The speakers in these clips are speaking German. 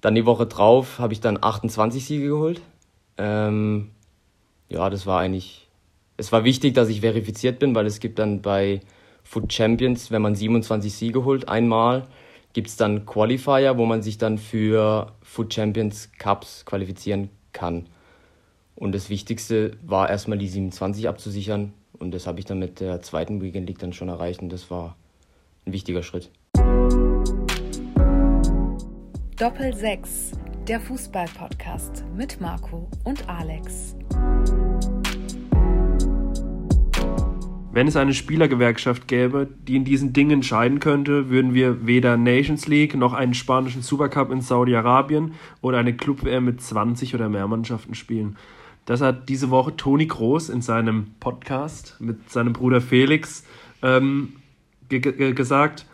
Dann die Woche drauf habe ich dann 28 Siege geholt. Ähm, ja, das war eigentlich, es war wichtig, dass ich verifiziert bin, weil es gibt dann bei Foot Champions, wenn man 27 Siege holt, einmal, gibt es dann Qualifier, wo man sich dann für Foot Champions Cups qualifizieren kann. Und das Wichtigste war erstmal die 27 abzusichern. Und das habe ich dann mit der zweiten Weekend League dann schon erreicht. Und das war ein wichtiger Schritt. Doppel 6, der Fußball-Podcast mit Marco und Alex. Wenn es eine Spielergewerkschaft gäbe, die in diesen Dingen entscheiden könnte, würden wir weder Nations League noch einen spanischen Supercup in Saudi-Arabien oder eine Club-WM mit 20 oder mehr Mannschaften spielen. Das hat diese Woche Toni Groß in seinem Podcast mit seinem Bruder Felix ähm, gesagt.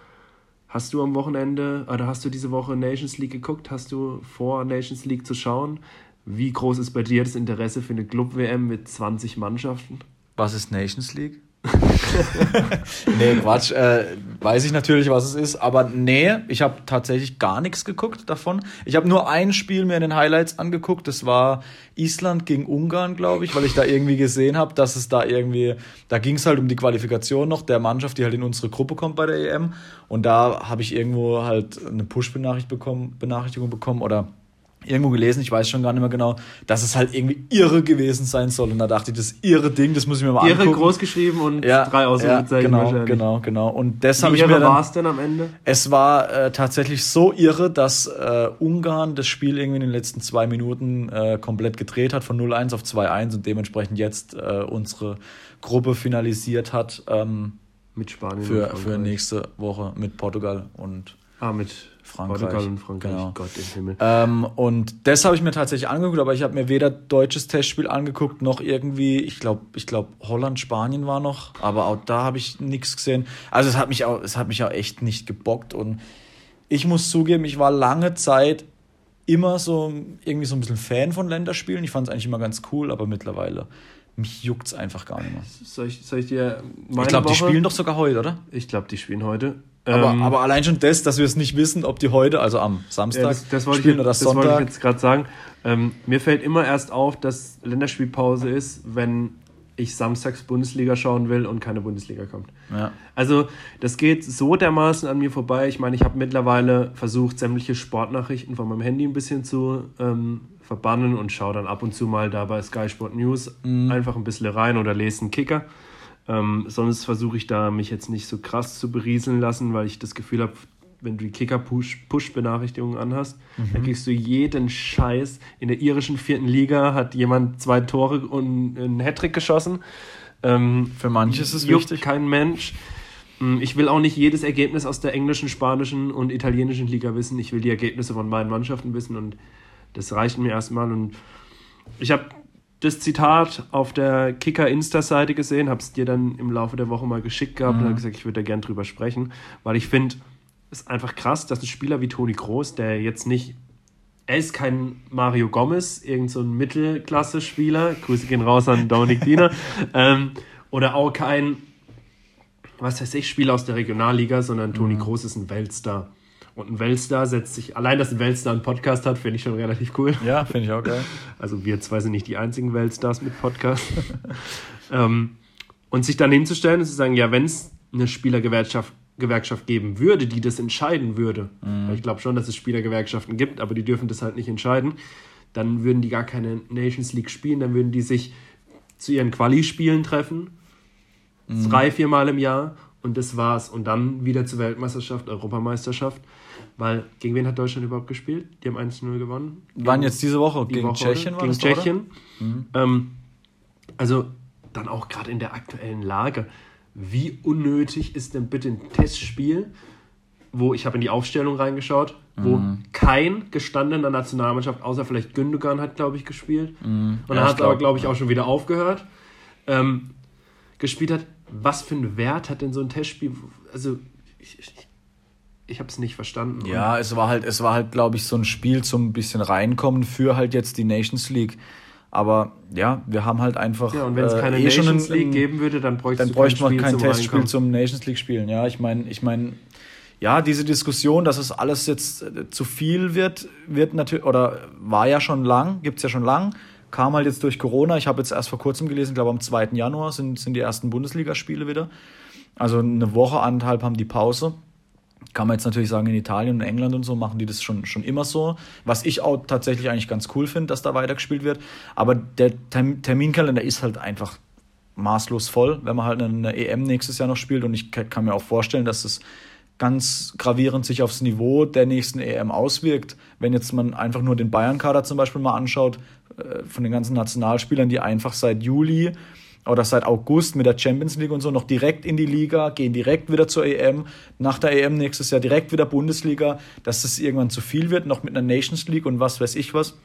Hast du am Wochenende oder hast du diese Woche Nations League geguckt? Hast du vor, Nations League zu schauen? Wie groß ist bei dir das Interesse für eine Club-WM mit 20 Mannschaften? Was ist Nations League? nee, Quatsch. Äh, weiß ich natürlich, was es ist. Aber nee, ich habe tatsächlich gar nichts geguckt davon. Ich habe nur ein Spiel mir in den Highlights angeguckt. Das war Island gegen Ungarn, glaube ich, weil ich da irgendwie gesehen habe, dass es da irgendwie, da ging es halt um die Qualifikation noch der Mannschaft, die halt in unsere Gruppe kommt bei der EM. Und da habe ich irgendwo halt eine Push-Benachrichtigung bekommen, bekommen oder irgendwo gelesen, ich weiß schon gar nicht mehr genau, dass es halt irgendwie irre gewesen sein soll. Und da dachte ich, das irre Ding, das muss ich mir mal irre angucken. Irre groß geschrieben und ja, drei Ausrufezeichen ja, genau, Genau, genau. Und das habe ich mir dann... war es denn am Ende? Es war äh, tatsächlich so irre, dass äh, Ungarn das Spiel irgendwie in den letzten zwei Minuten äh, komplett gedreht hat, von 0-1 auf 2-1 und dementsprechend jetzt äh, unsere Gruppe finalisiert hat. Ähm, mit Spanien für, für nächste Woche mit Portugal und ah, mit Frankreich. Portugal und Frankreich, genau. Gott im Himmel. Ähm, und das habe ich mir tatsächlich angeguckt, aber ich habe mir weder deutsches Testspiel angeguckt, noch irgendwie, ich glaube, ich glaube, Holland, Spanien war noch, aber auch da habe ich nichts gesehen. Also es hat mich auch, es hat mich auch echt nicht gebockt und ich muss zugeben, ich war lange Zeit immer so irgendwie so ein bisschen Fan von Länderspielen. Ich fand es eigentlich immer ganz cool, aber mittlerweile mich juckt es einfach gar nicht mehr. Soll ich, soll ich dir Ich glaube, die spielen doch sogar heute, oder? Ich glaube, die spielen heute. Aber, ähm, aber allein schon das, dass wir es nicht wissen, ob die heute, also am Samstag, ja, das, das spielen ich, oder das Sonntag. Das wollte ich jetzt gerade sagen. Ähm, mir fällt immer erst auf, dass Länderspielpause ist, wenn ich samstags Bundesliga schauen will und keine Bundesliga kommt. Ja. Also das geht so dermaßen an mir vorbei. Ich meine, ich habe mittlerweile versucht, sämtliche Sportnachrichten von meinem Handy ein bisschen zu ähm, verbannen und schaue dann ab und zu mal da bei Sky Sport News mhm. einfach ein bisschen rein oder lese einen Kicker. Ähm, sonst versuche ich da mich jetzt nicht so krass zu berieseln lassen, weil ich das Gefühl habe, wenn du die Kicker-Push-Benachrichtigungen anhast, mhm. dann kriegst du jeden Scheiß. In der irischen vierten Liga hat jemand zwei Tore und einen Hattrick geschossen. Ähm, Für manche ist es wichtig. kein Mensch. Hm, ich will auch nicht jedes Ergebnis aus der englischen, spanischen und italienischen Liga wissen. Ich will die Ergebnisse von beiden Mannschaften wissen und das reicht mir erstmal. Und ich habe das Zitat auf der Kicker-Insta-Seite gesehen, habe es dir dann im Laufe der Woche mal geschickt gehabt mhm. und habe gesagt, ich würde da gern drüber sprechen, weil ich finde, es ist einfach krass, dass ein Spieler wie Toni Groß, der jetzt nicht, er ist kein Mario Gomez, irgend so ein Mittelklasse-Spieler, Grüße gehen raus an Dominik Diener, ähm, oder auch kein, was weiß ich, Spieler aus der Regionalliga, sondern Toni mhm. Groß ist ein Weltstar. Und ein Weltstar setzt sich, allein dass ein Weltstar einen Podcast hat, finde ich schon relativ cool. Ja, finde ich auch geil. Also wir zwei sind nicht die einzigen Weltstars mit Podcast. ähm, und sich dann hinzustellen und zu sagen, ja, wenn es eine Spielergewerkschaft Gewerkschaft geben würde, die das entscheiden würde, mhm. ich glaube schon, dass es Spielergewerkschaften gibt, aber die dürfen das halt nicht entscheiden, dann würden die gar keine Nations League spielen, dann würden die sich zu ihren Quali-Spielen treffen, mhm. drei, viermal im Jahr und das war's. Und dann wieder zur Weltmeisterschaft, Europameisterschaft. Weil gegen wen hat Deutschland überhaupt gespielt? Die haben 1-0 gewonnen. Wann jetzt diese Woche? Die gegen Woche, Tschechien war Gegen Tschechien. Mhm. Ähm, also dann auch gerade in der aktuellen Lage. Wie unnötig ist denn bitte ein Testspiel, wo ich habe in die Aufstellung reingeschaut, wo mhm. kein gestandener Nationalmannschaft, außer vielleicht Gündogan hat, glaube ich, gespielt. Mhm. Und ja, hat es aber, glaube ich, auch schon wieder aufgehört. Ähm, gespielt hat. Was für einen Wert hat denn so ein Testspiel? Also, ich, ich, ich habe es nicht verstanden. Ja, es war halt, es war halt, glaube ich, so ein Spiel zum bisschen reinkommen für halt jetzt die Nations League. Aber ja, wir haben halt einfach. Ja, und wenn es keine äh, eh Nations League geben würde, dann bräuchte dann bräuchte man kein Testspiel zum Nations League spielen. Ja, ich meine, ich meine, ja, diese Diskussion, dass es alles jetzt äh, zu viel wird, wird natürlich, oder war ja schon lang, gibt es ja schon lang, kam halt jetzt durch Corona. Ich habe jetzt erst vor kurzem gelesen, ich glaube am 2. Januar sind, sind die ersten Bundesligaspiele wieder. Also eine Woche, anderthalb haben die Pause. Kann man jetzt natürlich sagen, in Italien und England und so machen die das schon, schon immer so. Was ich auch tatsächlich eigentlich ganz cool finde, dass da weitergespielt wird. Aber der Terminkalender ist halt einfach maßlos voll, wenn man halt eine EM nächstes Jahr noch spielt. Und ich kann mir auch vorstellen, dass es ganz gravierend sich aufs Niveau der nächsten EM auswirkt. Wenn jetzt man einfach nur den Bayern-Kader zum Beispiel mal anschaut, äh, von den ganzen Nationalspielern, die einfach seit Juli oder seit August mit der Champions League und so noch direkt in die Liga, gehen direkt wieder zur EM, nach der EM nächstes Jahr direkt wieder Bundesliga, dass das irgendwann zu viel wird, noch mit einer Nations League und was weiß ich was,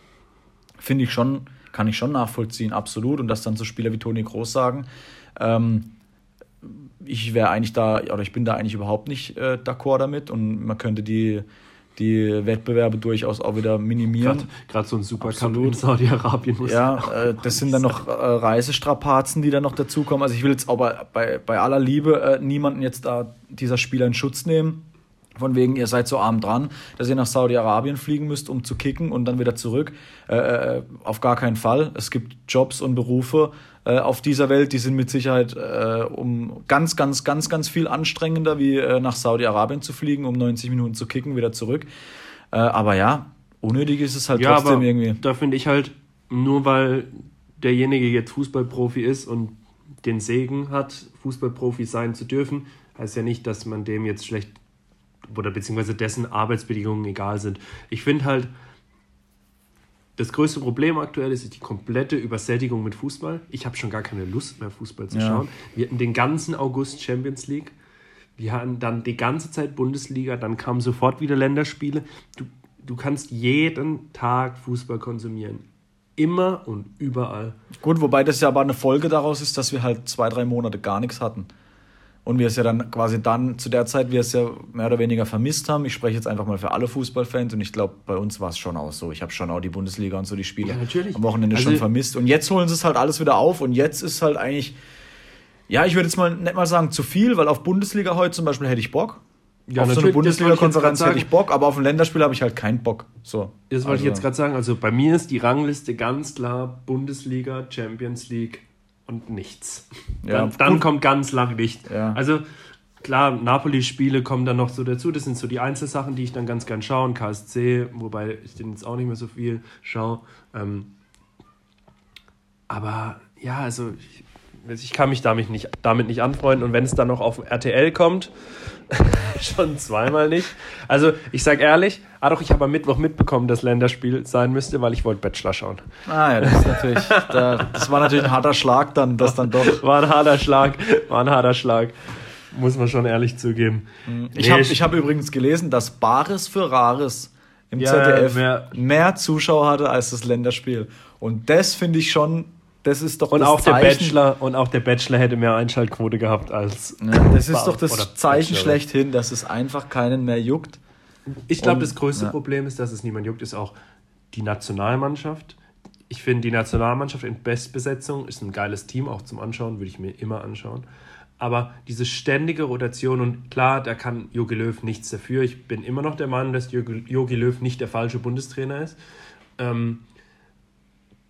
finde ich schon, kann ich schon nachvollziehen, absolut. Und dass dann so Spieler wie Toni Groß sagen, ähm, ich wäre eigentlich da, oder ich bin da eigentlich überhaupt nicht äh, d'accord damit und man könnte die die Wettbewerbe durchaus auch wieder minimieren. Gerade so ein Supercup in Saudi-Arabien. Ja, äh, das sind dann noch äh, Reisestrapazen, die dann noch dazukommen. Also ich will jetzt aber bei, bei aller Liebe äh, niemanden jetzt da dieser Spieler in Schutz nehmen. Von wegen, ihr seid so arm dran, dass ihr nach Saudi-Arabien fliegen müsst, um zu kicken und dann wieder zurück. Äh, äh auf gar keinen Fall. Es gibt Jobs und Berufe, äh, auf dieser Welt, die sind mit Sicherheit äh, um ganz, ganz, ganz, ganz viel anstrengender, wie äh, nach Saudi-Arabien zu fliegen, um 90 Minuten zu kicken, wieder zurück. Äh, aber ja, unnötig ist es halt ja, trotzdem irgendwie. Da finde ich halt, nur weil derjenige jetzt Fußballprofi ist und den Segen hat, Fußballprofi sein zu dürfen, heißt ja nicht, dass man dem jetzt schlecht oder beziehungsweise dessen Arbeitsbedingungen egal sind. Ich finde halt, das größte Problem aktuell ist die komplette Übersättigung mit Fußball. Ich habe schon gar keine Lust mehr, Fußball zu ja. schauen. Wir hatten den ganzen August Champions League. Wir hatten dann die ganze Zeit Bundesliga, dann kamen sofort wieder Länderspiele. Du, du kannst jeden Tag Fußball konsumieren. Immer und überall. Gut, wobei das ja aber eine Folge daraus ist, dass wir halt zwei, drei Monate gar nichts hatten. Und wir es ja dann quasi dann zu der Zeit, wir es ja mehr oder weniger vermisst haben. Ich spreche jetzt einfach mal für alle Fußballfans und ich glaube, bei uns war es schon auch so. Ich habe schon auch die Bundesliga und so die Spiele ja, am Wochenende also, schon vermisst. Und jetzt holen sie es halt alles wieder auf und jetzt ist halt eigentlich, ja, ich würde jetzt mal nicht mal sagen zu viel, weil auf Bundesliga heute zum Beispiel hätte ich Bock. Ja, auf so eine Bundesliga-Konferenz hätte ich Bock, aber auf ein Länderspiel habe ich halt keinen Bock. So. Das wollte also. ich jetzt gerade sagen. Also bei mir ist die Rangliste ganz klar Bundesliga, Champions League, und nichts. Ja, dann, dann kommt ganz lang nicht. Ja. Also klar, Napoli-Spiele kommen dann noch so dazu. Das sind so die Einzelsachen, die ich dann ganz gern schaue. Und KSC, wobei ich den jetzt auch nicht mehr so viel schaue. Ähm, aber ja, also ich, ich kann mich damit nicht, damit nicht anfreunden. Und wenn es dann noch auf RTL kommt, schon zweimal nicht. Also ich sag ehrlich, ah doch, ich habe am Mittwoch mitbekommen, dass Länderspiel sein müsste, weil ich wollte Bachelor schauen. Ah ja, das ist natürlich, da, das war natürlich ein harter Schlag dann, das dann doch. War ein harter Schlag, war ein harter Schlag. Muss man schon ehrlich zugeben. Ich nee, habe ich hab übrigens gelesen, dass Bares für Rares im ja, ZDF mehr, mehr Zuschauer hatte als das Länderspiel. Und das finde ich schon das ist doch und das auch Zeichen. Der Bachelor, und auch der Bachelor hätte mehr Einschaltquote gehabt als. Ja, das ist doch das Zeichen Bachelor. schlechthin, dass es einfach keinen mehr juckt. Ich glaube, das größte ja. Problem ist, dass es niemand juckt, ist auch die Nationalmannschaft. Ich finde, die Nationalmannschaft in Bestbesetzung ist ein geiles Team, auch zum Anschauen, würde ich mir immer anschauen. Aber diese ständige Rotation, und klar, da kann Jogi Löw nichts dafür. Ich bin immer noch der Meinung, dass Jogi Löw nicht der falsche Bundestrainer ist. Ähm,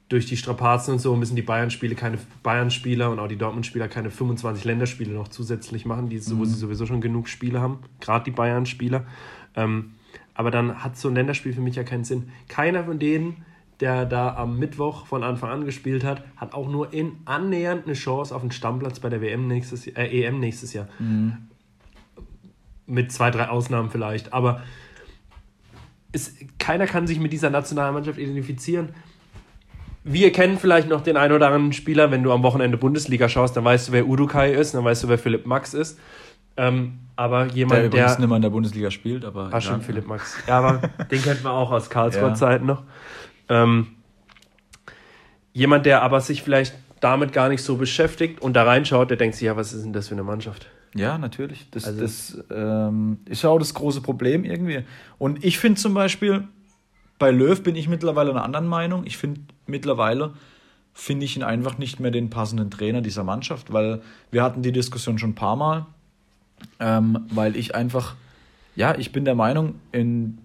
durch die Strapazen und so müssen die Bayern-Spiele keine Bayern-Spieler und auch die Dortmund-Spieler keine 25 Länderspiele noch zusätzlich machen, die, mhm. wo sie sowieso schon genug Spiele haben, gerade die Bayern-Spieler. Ähm, aber dann hat so ein Länderspiel für mich ja keinen Sinn. Keiner von denen, der da am Mittwoch von Anfang an gespielt hat, hat auch nur in annähernd eine Chance auf einen Stammplatz bei der WM nächstes, äh, EM nächstes Jahr. Mhm. Mit zwei, drei Ausnahmen vielleicht. Aber es, keiner kann sich mit dieser Nationalmannschaft identifizieren wir kennen vielleicht noch den einen oder anderen Spieler, wenn du am Wochenende Bundesliga schaust, dann weißt du, wer Udukai ist, dann weißt du, wer Philipp Max ist. Ähm, aber jemand, der. Der nicht mehr in der Bundesliga spielt, aber. Ah, stimmt, Philipp Max. Ja, aber den kennt man auch aus Karlsruhe-Zeiten ja. noch. Ähm, jemand, der aber sich vielleicht damit gar nicht so beschäftigt und da reinschaut, der denkt sich, ja, was ist denn das für eine Mannschaft? Ja, natürlich. Das, also, das ähm, ist ja auch das große Problem irgendwie. Und ich finde zum Beispiel, bei Löw bin ich mittlerweile einer anderen Meinung. Ich finde mittlerweile finde ich ihn einfach nicht mehr den passenden Trainer dieser Mannschaft, weil wir hatten die Diskussion schon ein paar Mal, ähm, weil ich einfach ja, ich bin der Meinung, in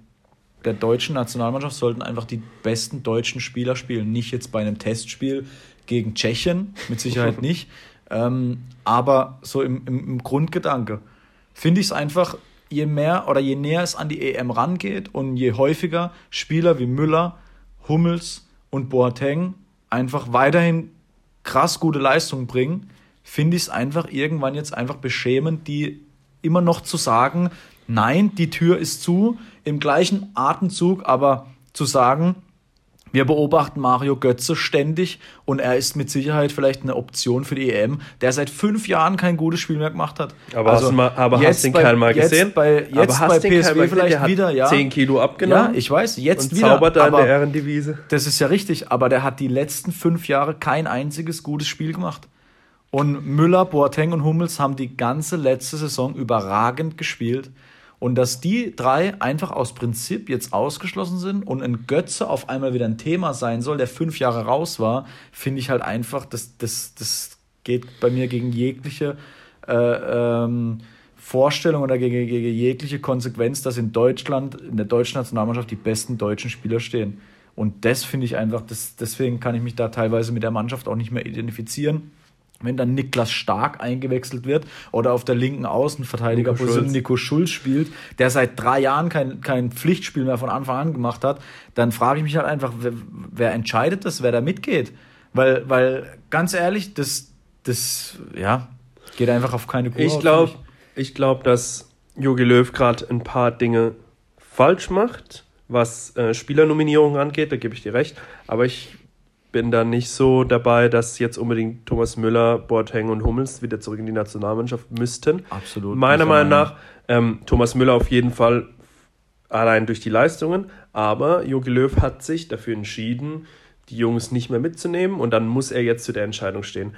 der deutschen Nationalmannschaft sollten einfach die besten deutschen Spieler spielen. Nicht jetzt bei einem Testspiel gegen Tschechien, mit Sicherheit nicht. Ähm, aber so im, im, im Grundgedanke finde ich es einfach, je mehr oder je näher es an die EM rangeht und je häufiger Spieler wie Müller, Hummels und Boateng einfach weiterhin krass gute Leistungen bringen, finde ich es einfach irgendwann jetzt einfach beschämend, die immer noch zu sagen, nein, die Tür ist zu, im gleichen Atemzug aber zu sagen, wir beobachten Mario Götze ständig und er ist mit Sicherheit vielleicht eine Option für die EM, der seit fünf Jahren kein gutes Spiel mehr gemacht hat. Aber also hast du mal, aber hast den Kerl mal gesehen? Bei, jetzt aber bei PSW vielleicht wieder, ja. 10 Kilo abgenommen. Ja, ich weiß, jetzt und wieder. Zaubert da in der Ehrendivise. Das ist ja richtig, aber der hat die letzten fünf Jahre kein einziges gutes Spiel gemacht. Und Müller, Boateng und Hummels haben die ganze letzte Saison überragend gespielt. Und dass die drei einfach aus Prinzip jetzt ausgeschlossen sind und ein Götze auf einmal wieder ein Thema sein soll, der fünf Jahre raus war, finde ich halt einfach, das, das, das geht bei mir gegen jegliche äh, ähm, Vorstellung oder gegen, gegen jegliche Konsequenz, dass in Deutschland, in der deutschen Nationalmannschaft die besten deutschen Spieler stehen. Und das finde ich einfach, das, deswegen kann ich mich da teilweise mit der Mannschaft auch nicht mehr identifizieren wenn dann Niklas Stark eingewechselt wird oder auf der linken Außenverteidigerposition Nico Schulz spielt, der seit drei Jahren kein, kein Pflichtspiel mehr von Anfang an gemacht hat, dann frage ich mich halt einfach, wer, wer entscheidet das, wer da mitgeht? Weil, weil ganz ehrlich, das, das ja, geht einfach auf keine Kur. Ich glaube, ich glaube, dass Jogi Löw gerade ein paar Dinge falsch macht, was äh, Spielernominierungen angeht, da gebe ich dir recht. Aber ich bin da nicht so dabei, dass jetzt unbedingt Thomas Müller, Boateng und Hummels wieder zurück in die Nationalmannschaft müssten. Absolut. Meiner Meinung nach, ähm, Thomas Müller auf jeden Fall allein durch die Leistungen, aber Jogi Löw hat sich dafür entschieden, die Jungs nicht mehr mitzunehmen und dann muss er jetzt zu der Entscheidung stehen.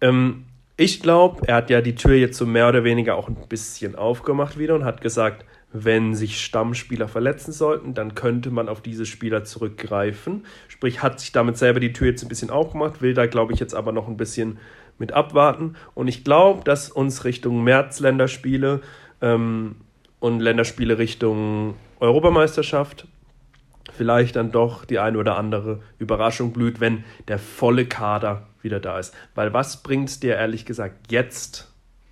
Ähm, ich glaube, er hat ja die Tür jetzt so mehr oder weniger auch ein bisschen aufgemacht wieder und hat gesagt, wenn sich Stammspieler verletzen sollten, dann könnte man auf diese Spieler zurückgreifen. Sprich, hat sich damit selber die Tür jetzt ein bisschen aufgemacht, will da, glaube ich, jetzt aber noch ein bisschen mit abwarten. Und ich glaube, dass uns Richtung März-Länderspiele ähm, und Länderspiele Richtung Europameisterschaft vielleicht dann doch die eine oder andere Überraschung blüht, wenn der volle Kader wieder da ist. Weil was bringt es dir ehrlich gesagt jetzt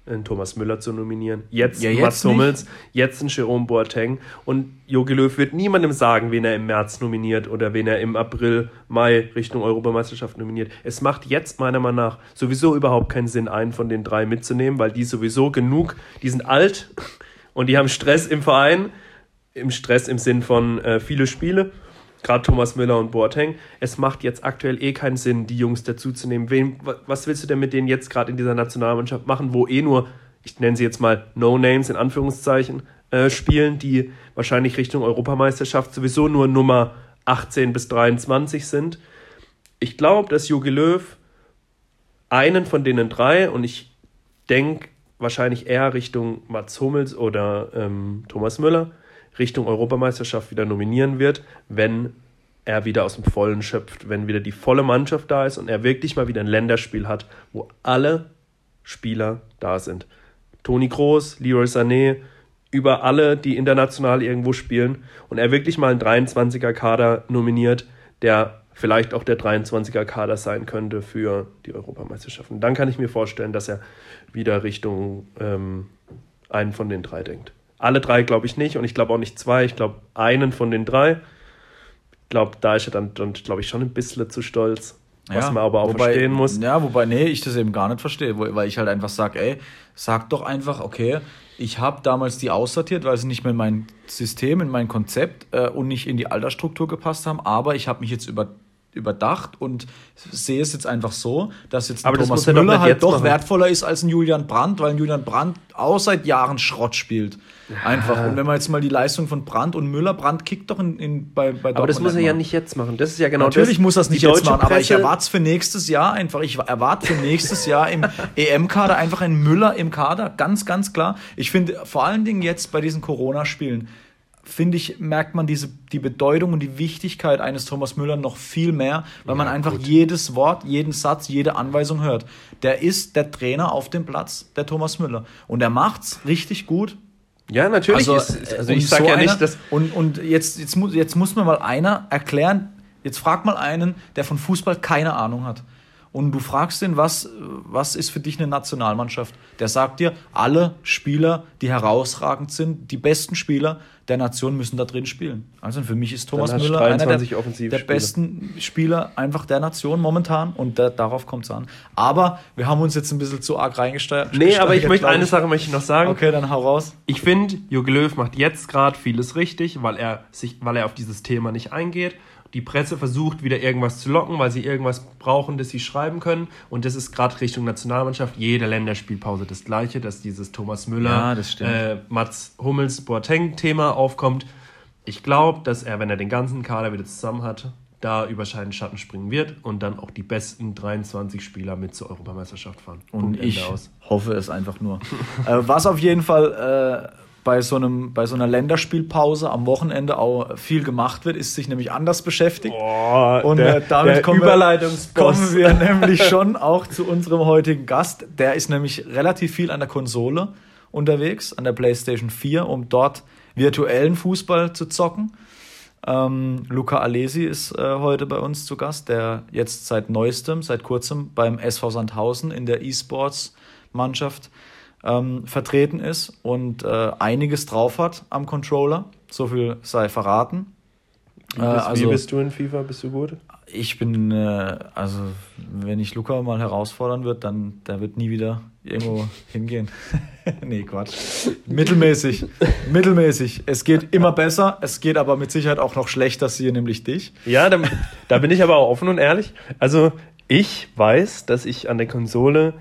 einen Thomas Müller zu nominieren, jetzt, ja, jetzt Mats Hummels, jetzt einen Jerome Boateng. Und Jogi Löw wird niemandem sagen, wen er im März nominiert oder wen er im April, Mai Richtung Europameisterschaft nominiert. Es macht jetzt meiner Meinung nach sowieso überhaupt keinen Sinn, einen von den drei mitzunehmen, weil die sowieso genug, die sind alt und die haben Stress im Verein, im Stress im Sinn von äh, viele Spiele gerade Thomas Müller und Boateng, es macht jetzt aktuell eh keinen Sinn, die Jungs dazuzunehmen. Wen, was willst du denn mit denen jetzt gerade in dieser Nationalmannschaft machen, wo eh nur, ich nenne sie jetzt mal No-Names in Anführungszeichen, äh, spielen, die wahrscheinlich Richtung Europameisterschaft sowieso nur Nummer 18 bis 23 sind. Ich glaube, dass Jogi Löw einen von denen drei, und ich denke wahrscheinlich eher Richtung Mats Hummels oder ähm, Thomas Müller, Richtung Europameisterschaft wieder nominieren wird, wenn er wieder aus dem Vollen schöpft, wenn wieder die volle Mannschaft da ist und er wirklich mal wieder ein Länderspiel hat, wo alle Spieler da sind. Toni Kroos, Leroy Sané, über alle, die international irgendwo spielen und er wirklich mal einen 23er Kader nominiert, der vielleicht auch der 23er Kader sein könnte für die Europameisterschaften. Dann kann ich mir vorstellen, dass er wieder Richtung ähm, einen von den drei denkt. Alle drei glaube ich nicht und ich glaube auch nicht zwei, ich glaube einen von den drei. Ich glaube, da ist er dann, dann glaube ich, schon ein bisschen zu stolz. Was ja, man aber auch wobei, verstehen muss. Ja, wobei, nee, ich das eben gar nicht verstehe, weil ich halt einfach sage, ey, sag doch einfach, okay, ich habe damals die aussortiert, weil sie nicht mehr in mein System, in mein Konzept äh, und nicht in die Altersstruktur gepasst haben, aber ich habe mich jetzt über überdacht und sehe es jetzt einfach so, dass jetzt Thomas Müller doch halt doch machen. wertvoller ist als ein Julian Brandt, weil ein Julian Brandt auch seit Jahren Schrott spielt. Einfach. Und wenn man jetzt mal die Leistung von Brandt und Müller, Brandt kickt doch in, in, bei, bei Aber das muss er ja nicht jetzt machen. Das ist ja genau Natürlich das, muss er es nicht jetzt machen, aber ich erwarte es für nächstes Jahr einfach. Ich erwarte für nächstes Jahr im EM-Kader einfach einen Müller im Kader. Ganz, ganz klar. Ich finde vor allen Dingen jetzt bei diesen Corona-Spielen, finde ich, merkt man diese, die Bedeutung und die Wichtigkeit eines Thomas Müller noch viel mehr, weil ja, man einfach gut. jedes Wort, jeden Satz, jede Anweisung hört. Der ist der Trainer auf dem Platz, der Thomas Müller. Und er macht's richtig gut. Ja, natürlich. Also, ist, also ich sage so ja einer, nicht, dass. Und, und jetzt, jetzt, muss, jetzt muss mir mal einer erklären, jetzt frag mal einen, der von Fußball keine Ahnung hat. Und du fragst ihn, was, was ist für dich eine Nationalmannschaft? Der sagt dir, alle Spieler, die herausragend sind, die besten Spieler der Nation müssen da drin spielen. Also für mich ist Thomas Müller einer der, der besten Spieler einfach der Nation momentan und da, darauf kommt es an. Aber wir haben uns jetzt ein bisschen zu arg reingesteuert. Nee, aber ich möchte eine Sache möchte ich noch sagen. Okay, dann hau raus. Ich finde, Jogi Löw macht jetzt gerade vieles richtig, weil er, sich, weil er auf dieses Thema nicht eingeht die Presse versucht wieder irgendwas zu locken, weil sie irgendwas brauchen, das sie schreiben können. Und das ist gerade Richtung Nationalmannschaft jede Länderspielpause das gleiche, dass dieses Thomas Müller, ja, äh, Mats Hummels, Boateng-Thema aufkommt. Ich glaube, dass er, wenn er den ganzen Kader wieder zusammen hat, da über Schatten springen wird und dann auch die besten 23 Spieler mit zur Europameisterschaft fahren. Und Punkt ich hoffe es einfach nur. äh, was auf jeden Fall äh, bei so, einem, bei so einer Länderspielpause am Wochenende auch viel gemacht wird, ist sich nämlich anders beschäftigt. Oh, und der, äh, damit der kommen, wir, kommen wir nämlich schon auch zu unserem heutigen Gast. Der ist nämlich relativ viel an der Konsole unterwegs, an der PlayStation 4, um dort virtuellen Fußball zu zocken. Ähm, Luca Alesi ist äh, heute bei uns zu Gast, der jetzt seit neuestem, seit kurzem beim SV Sandhausen in der E-Sports-Mannschaft ähm, vertreten ist und äh, einiges drauf hat am Controller. So viel sei verraten. Wie bist, äh, also, wie bist du in FIFA? Bist du gut? Ich bin, äh, also wenn ich Luca mal herausfordern wird, dann der wird nie wieder irgendwo hingehen. nee, Quatsch. Mittelmäßig. Mittelmäßig. Es geht immer besser, es geht aber mit Sicherheit auch noch schlechter, siehe nämlich dich. Ja, da, da bin ich aber auch offen und ehrlich. Also ich weiß, dass ich an der Konsole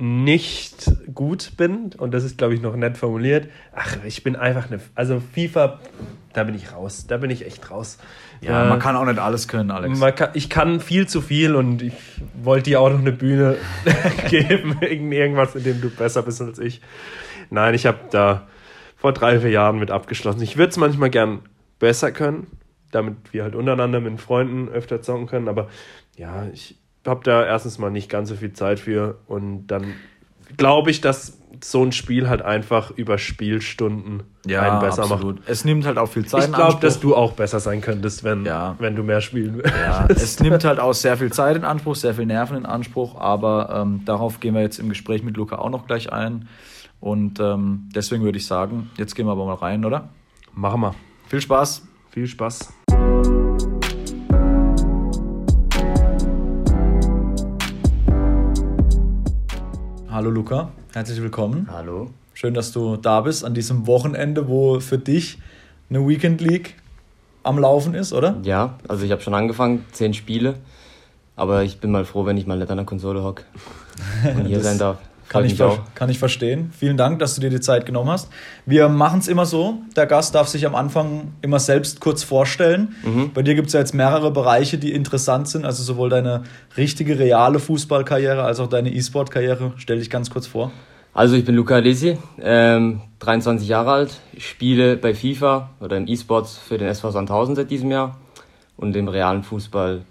nicht gut bin, und das ist, glaube ich, noch nett formuliert, ach, ich bin einfach eine, also FIFA, da bin ich raus, da bin ich echt raus. Ja, äh, man kann auch nicht alles können, Alex. Kann, ich kann viel zu viel und ich wollte dir auch noch eine Bühne geben, irgendwas, in dem du besser bist als ich. Nein, ich habe da vor drei, vier Jahren mit abgeschlossen. Ich würde es manchmal gern besser können, damit wir halt untereinander mit Freunden öfter zocken können, aber ja, ich, habe da erstens mal nicht ganz so viel Zeit für und dann glaube ich, dass so ein Spiel halt einfach über Spielstunden ja, einen besser absolut. macht. Es nimmt halt auch viel Zeit. Ich glaube, dass du auch besser sein könntest, wenn, ja. wenn du mehr spielen willst. Ja, es nimmt halt auch sehr viel Zeit in Anspruch, sehr viel Nerven in Anspruch, aber ähm, darauf gehen wir jetzt im Gespräch mit Luca auch noch gleich ein. Und ähm, deswegen würde ich sagen, jetzt gehen wir aber mal rein, oder? Machen wir. Viel Spaß. Viel Spaß. Hallo Luca, herzlich willkommen. Hallo. Schön, dass du da bist an diesem Wochenende, wo für dich eine Weekend League am Laufen ist, oder? Ja, also ich habe schon angefangen, zehn Spiele, aber ich bin mal froh, wenn ich mal nicht an der Konsole hocke und hier sein darf. Kann ich, kann ich verstehen. Vielen Dank, dass du dir die Zeit genommen hast. Wir machen es immer so. Der Gast darf sich am Anfang immer selbst kurz vorstellen. Mhm. Bei dir gibt es ja jetzt mehrere Bereiche, die interessant sind. Also sowohl deine richtige, reale Fußballkarriere als auch deine E-Sport-Karriere. Stell dich ganz kurz vor. Also ich bin Luca Alesi, ähm, 23 Jahre alt. Spiele bei FIFA oder im E-Sports für den SV Sandhausen seit diesem Jahr und im realen Fußball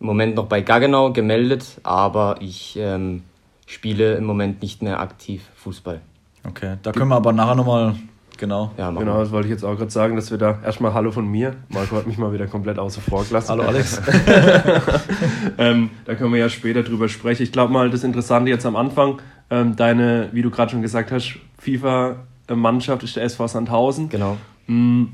im Moment noch bei Gaggenau gemeldet, aber ich... Ähm, spiele im Moment nicht mehr aktiv Fußball. Okay, da können wir aber nachher nochmal Genau. Ja, genau, das wollte ich jetzt auch gerade sagen, dass wir da erstmal Hallo von mir. Marco hat mich mal wieder komplett außer vor gelassen. Hallo Alex. ähm, da können wir ja später drüber sprechen. Ich glaube mal, das Interessante jetzt am Anfang, ähm, deine, wie du gerade schon gesagt hast, FIFA-Mannschaft ist der SV Sandhausen. Genau. Mhm.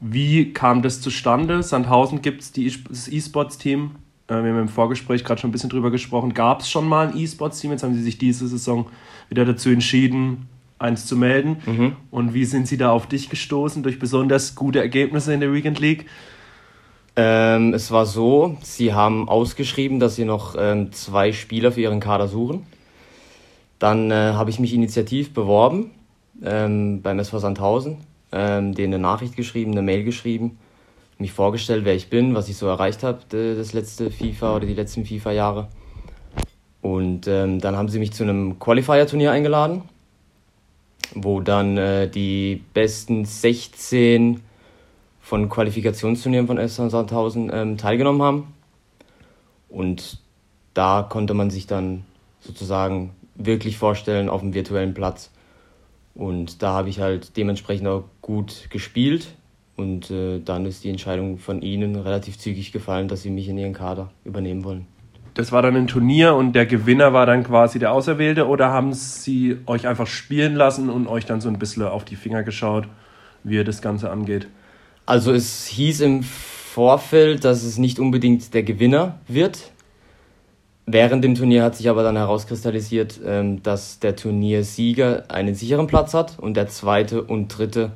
Wie kam das zustande? Sandhausen gibt es das E-Sports-Team wir haben im Vorgespräch gerade schon ein bisschen drüber gesprochen, gab es schon mal ein E-Sports-Team, jetzt haben sie sich diese Saison wieder dazu entschieden, eins zu melden. Mhm. Und wie sind sie da auf dich gestoßen durch besonders gute Ergebnisse in der Weekend League? Ähm, es war so, sie haben ausgeschrieben, dass sie noch ähm, zwei Spieler für ihren Kader suchen. Dann äh, habe ich mich initiativ beworben ähm, beim SV Sandhausen, ähm, denen eine Nachricht geschrieben, eine Mail geschrieben mich vorgestellt, wer ich bin, was ich so erreicht habe, das letzte FIFA oder die letzten FIFA-Jahre. Und ähm, dann haben sie mich zu einem Qualifier-Turnier eingeladen, wo dann äh, die besten 16 von Qualifikationsturnieren von SV Sandhausen ähm, teilgenommen haben. Und da konnte man sich dann sozusagen wirklich vorstellen auf dem virtuellen Platz. Und da habe ich halt dementsprechend auch gut gespielt. Und äh, dann ist die Entscheidung von ihnen relativ zügig gefallen, dass sie mich in ihren Kader übernehmen wollen. Das war dann ein Turnier und der Gewinner war dann quasi der Auserwählte oder haben sie euch einfach spielen lassen und euch dann so ein bisschen auf die Finger geschaut, wie ihr das Ganze angeht? Also es hieß im Vorfeld, dass es nicht unbedingt der Gewinner wird. Während dem Turnier hat sich aber dann herauskristallisiert, ähm, dass der Turniersieger einen sicheren Platz hat und der zweite und dritte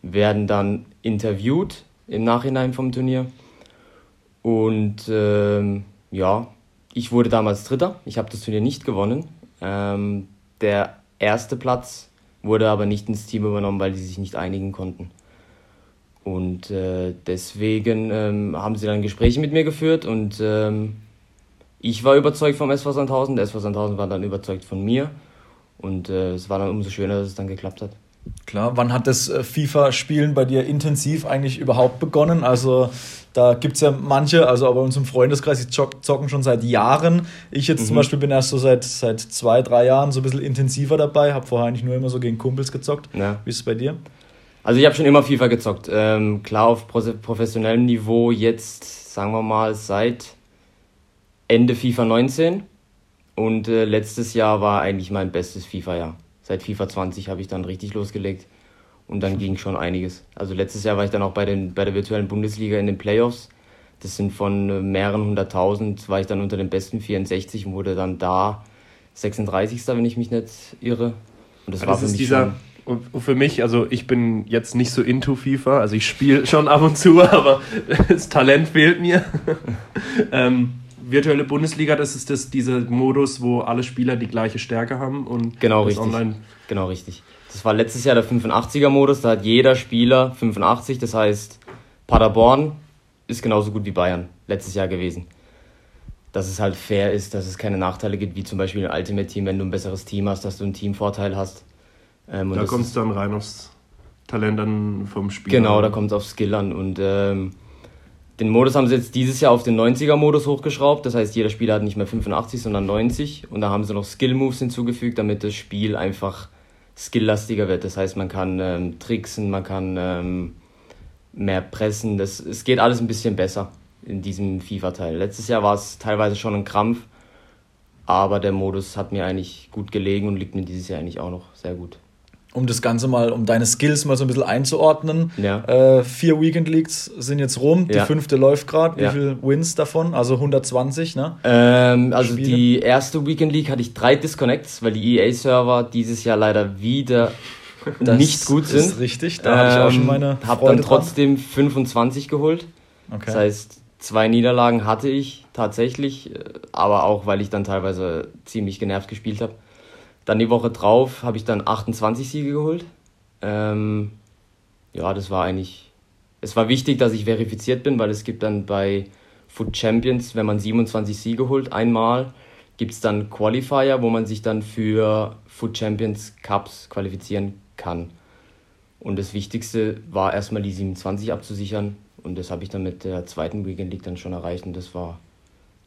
werden dann interviewt im Nachhinein vom Turnier. Und ähm, ja, ich wurde damals Dritter. Ich habe das Turnier nicht gewonnen. Ähm, der erste Platz wurde aber nicht ins Team übernommen, weil sie sich nicht einigen konnten. Und äh, deswegen ähm, haben sie dann Gespräche mit mir geführt und ähm, ich war überzeugt vom SV Sandhausen, der SV Sandhausen war dann überzeugt von mir und äh, es war dann umso schöner, dass es dann geklappt hat. Klar, wann hat das äh, FIFA-Spielen bei dir intensiv eigentlich überhaupt begonnen? Also da gibt es ja manche, also bei uns im Freundeskreis, die zocken schon seit Jahren. Ich jetzt mhm. zum Beispiel bin erst so seit, seit zwei, drei Jahren so ein bisschen intensiver dabei, habe vorher eigentlich nur immer so gegen Kumpels gezockt. Ja. Wie ist es bei dir? Also ich habe schon immer FIFA gezockt. Ähm, klar auf professionellem Niveau jetzt, sagen wir mal, seit Ende FIFA 19. Und äh, letztes Jahr war eigentlich mein bestes FIFA-Jahr. Seit FIFA 20 habe ich dann richtig losgelegt. Und dann ging schon einiges. Also letztes Jahr war ich dann auch bei, den, bei der virtuellen Bundesliga in den Playoffs. Das sind von äh, mehreren hunderttausend, war ich dann unter den besten 64 und wurde dann da 36. wenn ich mich nicht irre. Und das, das war für mich dieser, und für mich, also ich bin jetzt nicht so into FIFA, also ich spiele schon ab und zu, aber das Talent fehlt mir. ähm, virtuelle Bundesliga, das ist das, dieser Modus, wo alle Spieler die gleiche Stärke haben und genau richtig. Online genau richtig. Das war letztes Jahr der 85er Modus, da hat jeder Spieler 85, das heißt Paderborn ist genauso gut wie Bayern letztes Jahr gewesen. Dass es halt fair ist, dass es keine Nachteile gibt, wie zum Beispiel ein Ultimate Team, wenn du ein besseres Team hast, dass du einen Teamvorteil hast. Ähm, da kommt es dann rein aufs Talent dann vom Spiel. Genau, da kommt es auf Skill an. Und ähm, den Modus haben sie jetzt dieses Jahr auf den 90er-Modus hochgeschraubt. Das heißt, jeder Spieler hat nicht mehr 85, sondern 90. Und da haben sie noch Skill-Moves hinzugefügt, damit das Spiel einfach skilllastiger wird. Das heißt, man kann ähm, tricksen, man kann ähm, mehr pressen. Das, es geht alles ein bisschen besser in diesem FIFA-Teil. Letztes Jahr war es teilweise schon ein Krampf, aber der Modus hat mir eigentlich gut gelegen und liegt mir dieses Jahr eigentlich auch noch sehr gut um das Ganze mal, um deine Skills mal so ein bisschen einzuordnen. Ja. Äh, vier Weekend Leagues sind jetzt rum, die ja. fünfte läuft gerade. Wie ja. viele Wins davon? Also 120, ne? Ähm, also Spiele. die erste Weekend League hatte ich drei Disconnects, weil die EA-Server dieses Jahr leider wieder das nicht gut sind. Das ist richtig, da ähm, habe ich auch schon meine. Ähm, habe dann trotzdem dran. 25 geholt. Okay. Das heißt, zwei Niederlagen hatte ich tatsächlich, äh, aber auch, weil ich dann teilweise ziemlich genervt gespielt habe. Dann die Woche drauf habe ich dann 28 Siege geholt. Ähm, ja, das war eigentlich. Es war wichtig, dass ich verifiziert bin, weil es gibt dann bei Foot Champions, wenn man 27 Siege holt, einmal, gibt es dann Qualifier, wo man sich dann für Foot Champions Cups qualifizieren kann. Und das Wichtigste war erstmal die 27 abzusichern. Und das habe ich dann mit der zweiten Weekend League dann schon erreicht. Und das war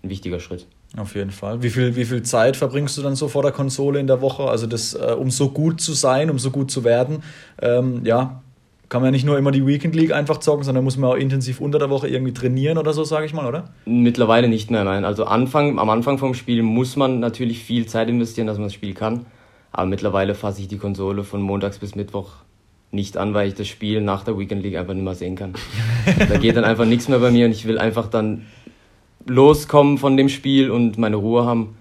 ein wichtiger Schritt. Auf jeden Fall. Wie viel, wie viel Zeit verbringst du dann so vor der Konsole in der Woche? Also das, äh, um so gut zu sein, um so gut zu werden, ähm, ja, kann man ja nicht nur immer die Weekend League einfach zocken, sondern muss man auch intensiv unter der Woche irgendwie trainieren oder so, sage ich mal, oder? Mittlerweile nicht mehr, nein. Also Anfang, am Anfang vom Spiel muss man natürlich viel Zeit investieren, dass man das Spiel kann. Aber mittlerweile fasse ich die Konsole von montags bis Mittwoch nicht an, weil ich das Spiel nach der Weekend League einfach nicht mehr sehen kann. da geht dann einfach nichts mehr bei mir und ich will einfach dann loskommen von dem Spiel und meine Ruhe haben.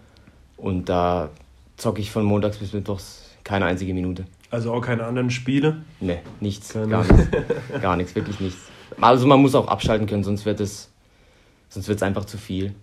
Und da zocke ich von montags bis mittwochs keine einzige Minute. Also auch keine anderen Spiele? Nee, nichts. Keine. Gar nichts. gar nichts, wirklich nichts. Also man muss auch abschalten können, sonst wird es sonst wird es einfach zu viel.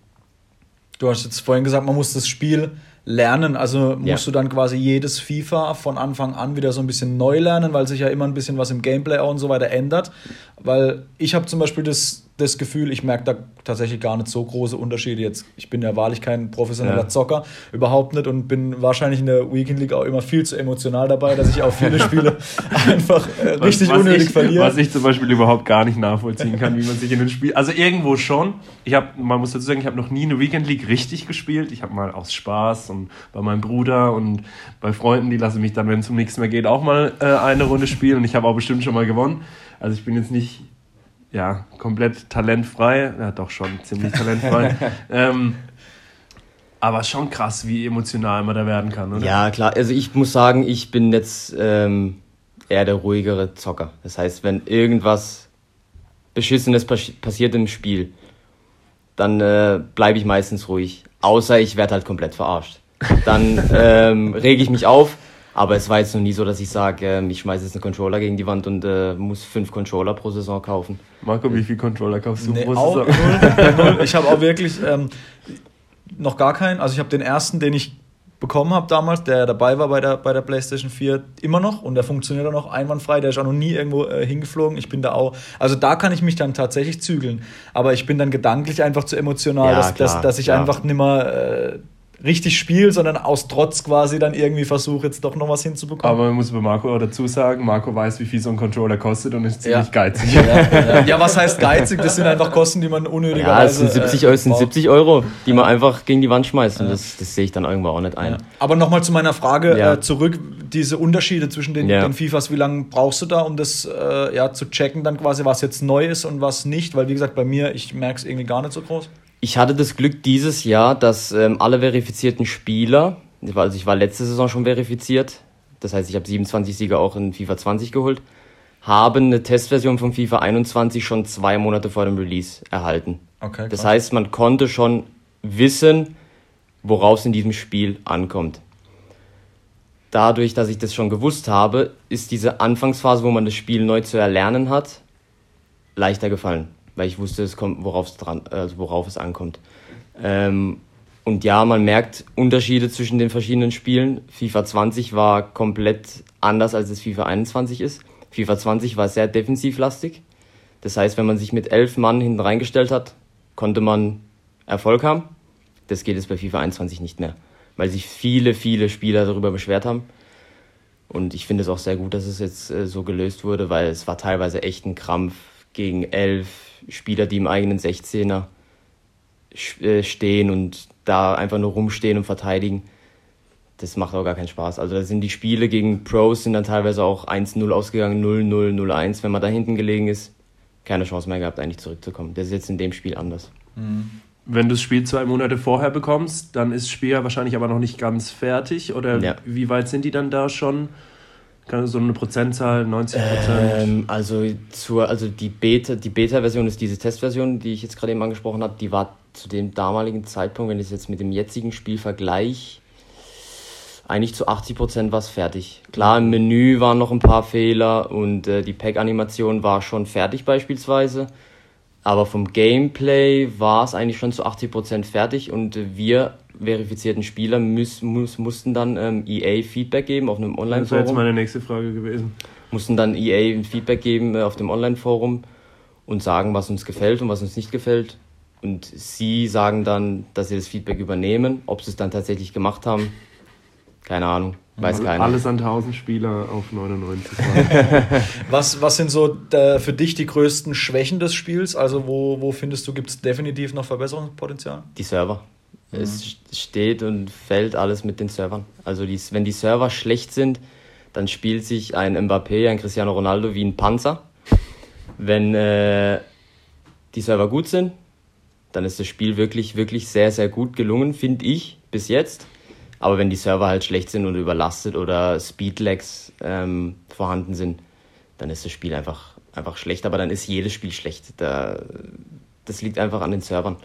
Du hast jetzt vorhin gesagt, man muss das Spiel lernen. Also musst ja. du dann quasi jedes FIFA von Anfang an wieder so ein bisschen neu lernen, weil sich ja immer ein bisschen was im Gameplay auch und so weiter ändert. Weil ich habe zum Beispiel das das Gefühl, ich merke da tatsächlich gar nicht so große Unterschiede. Jetzt, ich bin ja wahrlich kein professioneller ja. Zocker, überhaupt nicht und bin wahrscheinlich in der Weekend League auch immer viel zu emotional dabei, dass ich auch viele Spiele einfach äh, richtig was, was unnötig ich, verliere. Was ich zum Beispiel überhaupt gar nicht nachvollziehen kann, wie man sich in ein Spiel. Also irgendwo schon. Ich habe, man muss dazu sagen, ich habe noch nie eine Weekend League richtig gespielt. Ich habe mal aus Spaß und bei meinem Bruder und bei Freunden, die lassen mich dann, wenn es um nichts mehr geht, auch mal äh, eine Runde spielen und ich habe auch bestimmt schon mal gewonnen. Also ich bin jetzt nicht ja, komplett talentfrei. Ja, doch schon ziemlich talentfrei. ähm, aber schon krass, wie emotional man da werden kann, oder? Ja, klar. Also ich muss sagen, ich bin jetzt ähm, eher der ruhigere Zocker. Das heißt, wenn irgendwas Beschissenes passiert im Spiel, dann äh, bleibe ich meistens ruhig. Außer ich werde halt komplett verarscht. Dann ähm, rege ich mich auf aber es war jetzt noch nie so, dass ich sage, äh, ich schmeiße jetzt einen Controller gegen die Wand und äh, muss fünf Controller pro Saison kaufen. Marco, wie viele Controller kaufst du nee, pro Saison? Null, ich habe auch wirklich ähm, noch gar keinen. Also ich habe den ersten, den ich bekommen habe damals, der dabei war bei der, bei der PlayStation 4, immer noch und der funktioniert auch noch einwandfrei. Der ist auch noch nie irgendwo äh, hingeflogen. Ich bin da auch, also da kann ich mich dann tatsächlich zügeln. Aber ich bin dann gedanklich einfach zu emotional, ja, dass, dass, dass, ich ja. einfach nimmer äh, richtig spiele, sondern aus Trotz quasi dann irgendwie versuche, jetzt doch noch was hinzubekommen. Aber man muss bei Marco auch dazu sagen, Marco weiß, wie viel so ein Controller kostet und ist ziemlich ja. geizig. Ja, ja. ja, was heißt geizig? Das sind einfach Kosten, die man unnötigerweise... Ja, es sind 70, äh, sind 70 Euro, die man einfach gegen die Wand schmeißt und das, das sehe ich dann irgendwo auch nicht ein. Aber nochmal zu meiner Frage äh, zurück, diese Unterschiede zwischen den, den FIFAs, wie lange brauchst du da, um das äh, ja, zu checken dann quasi, was jetzt neu ist und was nicht? Weil wie gesagt, bei mir, ich merke es irgendwie gar nicht so groß. Ich hatte das Glück dieses Jahr, dass ähm, alle verifizierten Spieler, also ich war letzte Saison schon verifiziert, das heißt, ich habe 27 Sieger auch in FIFA 20 geholt, haben eine Testversion von FIFA 21 schon zwei Monate vor dem Release erhalten. Okay, das heißt, man konnte schon wissen, worauf es in diesem Spiel ankommt. Dadurch, dass ich das schon gewusst habe, ist diese Anfangsphase, wo man das Spiel neu zu erlernen hat, leichter gefallen weil ich wusste, es kommt, worauf es dran, also worauf es ankommt. Ähm, und ja, man merkt Unterschiede zwischen den verschiedenen Spielen. FIFA 20 war komplett anders, als es FIFA 21 ist. FIFA 20 war sehr defensivlastig. Das heißt, wenn man sich mit elf Mann hinten reingestellt hat, konnte man Erfolg haben. Das geht jetzt bei FIFA 21 nicht mehr, weil sich viele, viele Spieler darüber beschwert haben. Und ich finde es auch sehr gut, dass es jetzt äh, so gelöst wurde, weil es war teilweise echt ein Krampf gegen elf Spieler, die im eigenen 16er äh, stehen und da einfach nur rumstehen und verteidigen. Das macht auch gar keinen Spaß. Also da sind die Spiele gegen Pros sind dann teilweise auch 1-0 ausgegangen, 0-0, 0-1. Wenn man da hinten gelegen ist, keine Chance mehr gehabt, eigentlich zurückzukommen. Das ist jetzt in dem Spiel anders. Mhm. Wenn du das Spiel zwei Monate vorher bekommst, dann ist das Spiel ja wahrscheinlich aber noch nicht ganz fertig. Oder ja. wie weit sind die dann da schon? So eine Prozentzahl, 90 Prozent? Ähm, also, zur, also die Beta, die Beta-Version ist diese Testversion, die ich jetzt gerade eben angesprochen habe, die war zu dem damaligen Zeitpunkt, wenn ich es jetzt mit dem jetzigen Spiel vergleiche, eigentlich zu 80 Prozent war es fertig. Klar, im Menü waren noch ein paar Fehler und äh, die Pack-Animation war schon fertig beispielsweise. Aber vom Gameplay war es eigentlich schon zu 80 Prozent fertig und wir verifizierten Spieler müß, muss, mussten dann ähm, EA Feedback geben auf einem Online-Forum. Das wäre jetzt meine nächste Frage gewesen. Mussten dann EA Feedback geben äh, auf dem Online-Forum und sagen, was uns gefällt und was uns nicht gefällt. Und sie sagen dann, dass sie das Feedback übernehmen. Ob sie es dann tatsächlich gemacht haben, keine Ahnung. Weiß also keiner. Alles an 1000 Spieler auf 99. was, was sind so der, für dich die größten Schwächen des Spiels? Also wo, wo findest du, gibt es definitiv noch Verbesserungspotenzial? Die Server. Mhm. Es steht und fällt alles mit den Servern. Also die, wenn die Server schlecht sind, dann spielt sich ein Mbappé, ein Cristiano Ronaldo wie ein Panzer. Wenn äh, die Server gut sind, dann ist das Spiel wirklich, wirklich sehr, sehr gut gelungen, finde ich, bis jetzt. Aber wenn die Server halt schlecht sind oder überlastet oder Speedlags ähm, vorhanden sind, dann ist das Spiel einfach, einfach schlecht. Aber dann ist jedes Spiel schlecht. Da, das liegt einfach an den Servern.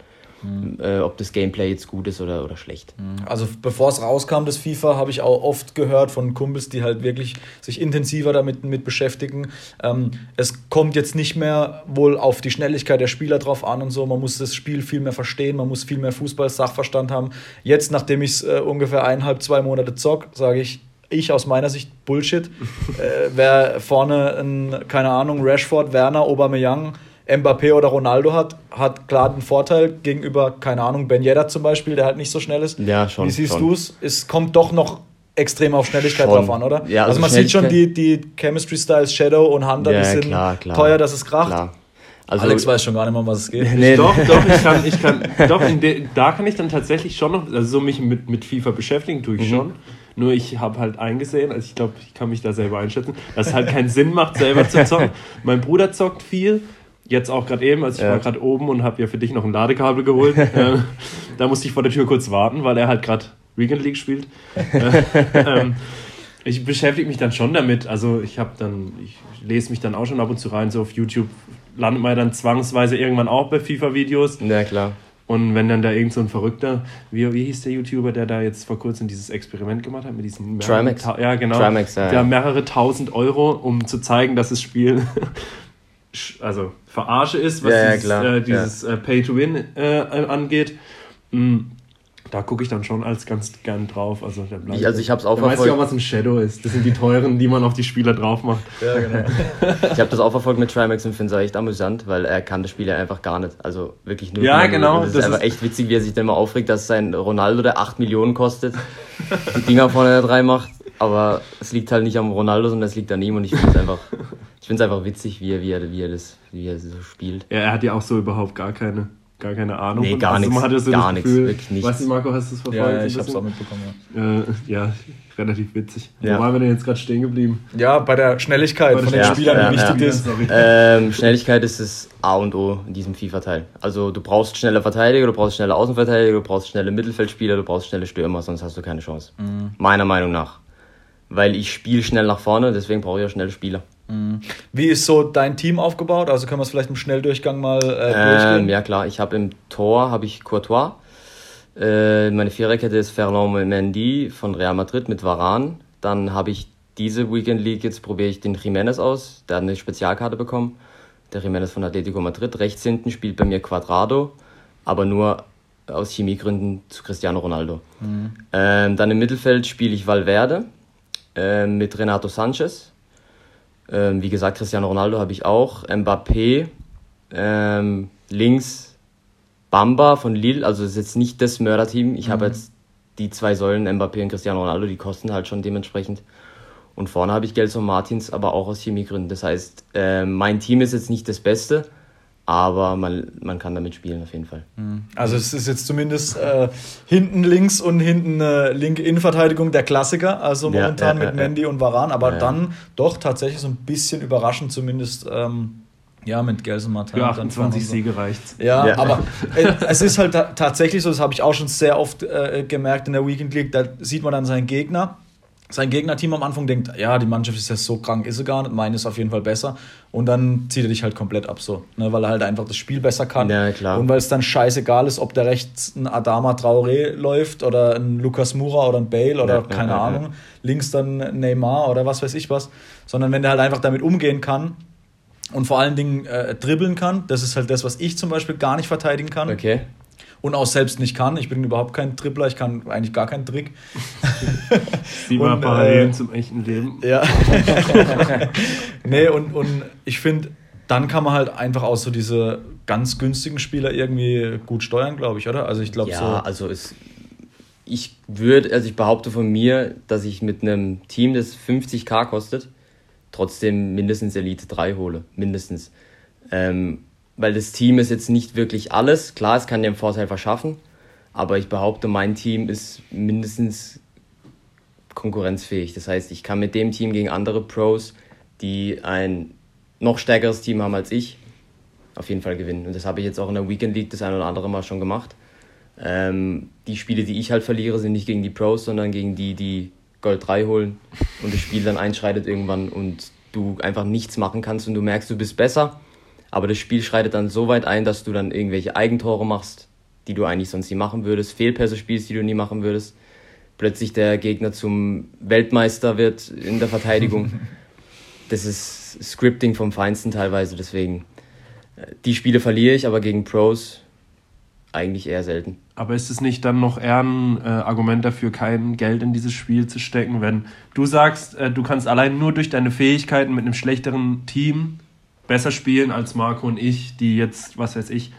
Mhm. Äh, ob das Gameplay jetzt gut ist oder, oder schlecht. Mhm. Also bevor es rauskam, das FIFA, habe ich auch oft gehört von Kumpels, die halt wirklich sich intensiver damit mit beschäftigen. Ähm, es kommt jetzt nicht mehr wohl auf die Schnelligkeit der Spieler drauf an und so. Man muss das Spiel viel mehr verstehen, man muss viel mehr Fußball-Sachverstand haben. Jetzt, nachdem ich es äh, ungefähr eineinhalb, zwei Monate zock, sage ich, ich aus meiner Sicht Bullshit. äh, wer vorne, ein, keine Ahnung, Rashford, Werner, Aubameyang Mbappé oder Ronaldo hat, hat klar den Vorteil gegenüber, keine Ahnung, Ben Yedder zum Beispiel, der halt nicht so schnell ist. Ja, schon. Wie siehst du es? Es kommt doch noch extrem auf Schnelligkeit schon. drauf an, oder? Ja, also, also man sieht schon die, die Chemistry-Styles Shadow und Hunter, ja, die sind klar, klar. teuer, dass es kracht. Klar. Also, Alex weiß schon gar nicht mehr, was es geht. Nee, doch, doch, ich kann, ich kann, doch, de, da kann ich dann tatsächlich schon noch, also so mich mit, mit FIFA beschäftigen tue ich mhm. schon. Nur ich habe halt eingesehen, also ich glaube, ich kann mich da selber einschätzen, dass es halt keinen Sinn macht, selber zu zocken. mein Bruder zockt viel, jetzt auch gerade eben, also ich ja. war gerade oben und habe ja für dich noch ein Ladekabel geholt. äh, da musste ich vor der Tür kurz warten, weil er halt gerade Weekend League spielt. Äh, ähm, ich beschäftige mich dann schon damit. Also ich habe dann, ich lese mich dann auch schon ab und zu rein, so auf YouTube landet man dann zwangsweise irgendwann auch bei FIFA-Videos. Ja, klar. Und wenn dann da irgend so ein Verrückter, wie, wie hieß der YouTuber, der da jetzt vor kurzem dieses Experiment gemacht hat mit diesem. Trimax. Ja, genau. Trimax, ja. Der mehrere tausend Euro, um zu zeigen, dass das Spiel also Verarsche ist, was ja, dieses, äh, dieses ja. äh, Pay-to-Win äh, angeht. Mhm da gucke ich dann schon als ganz gern drauf. Also, der ich, also ich habe es auch verfolgt. weiß ich auch, was ein Shadow ist. Das sind die teuren, die man auf die Spieler drauf macht. Ja, genau. ich habe das auch verfolgt mit Trimax und finde es echt amüsant, weil er kann das Spiel ja einfach gar nicht. Also wirklich nur. Ja, genau. Das ist das einfach ist echt witzig, wie er sich dann mal aufregt, dass sein Ronaldo, der 8 Millionen kostet, die Dinger vorne der 3 macht. Aber es liegt halt nicht am Ronaldo, sondern es liegt an ihm und ich finde es einfach, einfach witzig, wie er, wie, er, wie, er das, wie er so spielt. Ja, er hat ja auch so überhaupt gar keine gar keine Ahnung. Nee, gar nichts. So gar nichts, wirklich nichts. Weißt du, Marco, hast du es verfolgt? Ja, ich habe es auch mitbekommen. Ja, äh, ja relativ witzig. Ja. Wo waren wir denn jetzt gerade stehen geblieben? Ja, bei der Schnelligkeit bei von den ja, Spielern, ja, wie wichtig ist. Ähm, Schnelligkeit ist das A und O in diesem FIFA-Teil. Also du brauchst schnelle Verteidiger, du brauchst schnelle Außenverteidiger, du brauchst schnelle Mittelfeldspieler, du brauchst schnelle Stürmer, sonst hast du keine Chance. Mhm. Meiner Meinung nach. Weil ich spiele schnell nach vorne, deswegen brauche ich auch schnelle Spieler. Wie ist so dein Team aufgebaut? Also können wir es vielleicht im Schnelldurchgang mal äh, durchgehen? Ähm, ja klar, ich habe im Tor habe ich Courtois. Äh, meine Viererkette ist Ferland Mendy von Real Madrid mit Varan. Dann habe ich diese Weekend League, jetzt probiere ich den Jiménez aus. Der hat eine Spezialkarte bekommen. Der Jiménez von Atletico Madrid. Rechts hinten spielt bei mir Quadrado, aber nur aus Chemiegründen zu Cristiano Ronaldo. Mhm. Ähm, dann im Mittelfeld spiele ich Valverde äh, mit Renato Sanchez ähm, wie gesagt, Cristiano Ronaldo habe ich auch. Mbappé. Ähm, links Bamba von Lille. Also das ist jetzt nicht das Mörderteam. Ich mhm. habe jetzt die zwei Säulen, Mbappé und Cristiano Ronaldo, die kosten halt schon dementsprechend. Und vorne habe ich Gelson Martins, aber auch aus Chemiegründen. Das heißt, äh, mein Team ist jetzt nicht das Beste, aber man, man kann damit spielen auf jeden Fall. Mhm. Also es ist jetzt zumindest äh, hinten links und hinten äh, linke Innenverteidigung der Klassiker, also momentan ja, ja, mit Mandy und Varan, aber dann doch tatsächlich so ein bisschen überraschend zumindest. Ähm, ja, mit Gelsen Martin. Für 28 so. Siege reicht's. Ja, ja. aber äh, es ist halt tatsächlich so, das habe ich auch schon sehr oft äh, gemerkt in der Weekend League, da sieht man dann seinen Gegner sein Gegnerteam am Anfang denkt, ja, die Mannschaft ist ja so krank, ist sie gar nicht, meine ist auf jeden Fall besser. Und dann zieht er dich halt komplett ab so, ne, weil er halt einfach das Spiel besser kann. Ja, klar. Und weil es dann scheißegal ist, ob da rechts ein Adama Traoré läuft oder ein Lukas Mura oder ein Bale oder ja, keine ja, Ahnung, links dann Neymar oder was weiß ich was. Sondern wenn der halt einfach damit umgehen kann und vor allen Dingen äh, dribbeln kann, das ist halt das, was ich zum Beispiel gar nicht verteidigen kann. Okay und auch selbst nicht kann. Ich bin überhaupt kein Trippler, ich kann eigentlich gar keinen Trick. Sie war parallel äh, zum echten Leben. Ja. nee, und, und ich finde, dann kann man halt einfach auch so diese ganz günstigen Spieler irgendwie gut steuern, glaube ich, oder? Also ich glaube ja, so. also es, ich würde, also ich behaupte von mir, dass ich mit einem Team, das 50k kostet, trotzdem mindestens Elite 3 hole. Mindestens. Ähm, weil das Team ist jetzt nicht wirklich alles. Klar, es kann dir einen Vorteil verschaffen, aber ich behaupte, mein Team ist mindestens konkurrenzfähig. Das heißt, ich kann mit dem Team gegen andere Pros, die ein noch stärkeres Team haben als ich, auf jeden Fall gewinnen. Und das habe ich jetzt auch in der Weekend League das ein oder andere Mal schon gemacht. Ähm, die Spiele, die ich halt verliere, sind nicht gegen die Pros, sondern gegen die, die Gold 3 holen und das Spiel dann einschreitet irgendwann und du einfach nichts machen kannst und du merkst, du bist besser aber das Spiel schreitet dann so weit ein, dass du dann irgendwelche Eigentore machst, die du eigentlich sonst nie machen würdest, Fehlpässe spielst, die du nie machen würdest. Plötzlich der Gegner zum Weltmeister wird in der Verteidigung. das ist Scripting vom Feinsten teilweise, deswegen. Äh, die Spiele verliere ich, aber gegen Pros eigentlich eher selten. Aber ist es nicht dann noch eher ein äh, Argument dafür, kein Geld in dieses Spiel zu stecken, wenn du sagst, äh, du kannst allein nur durch deine Fähigkeiten mit einem schlechteren Team besser spielen als Marco und ich, die jetzt, was weiß ich,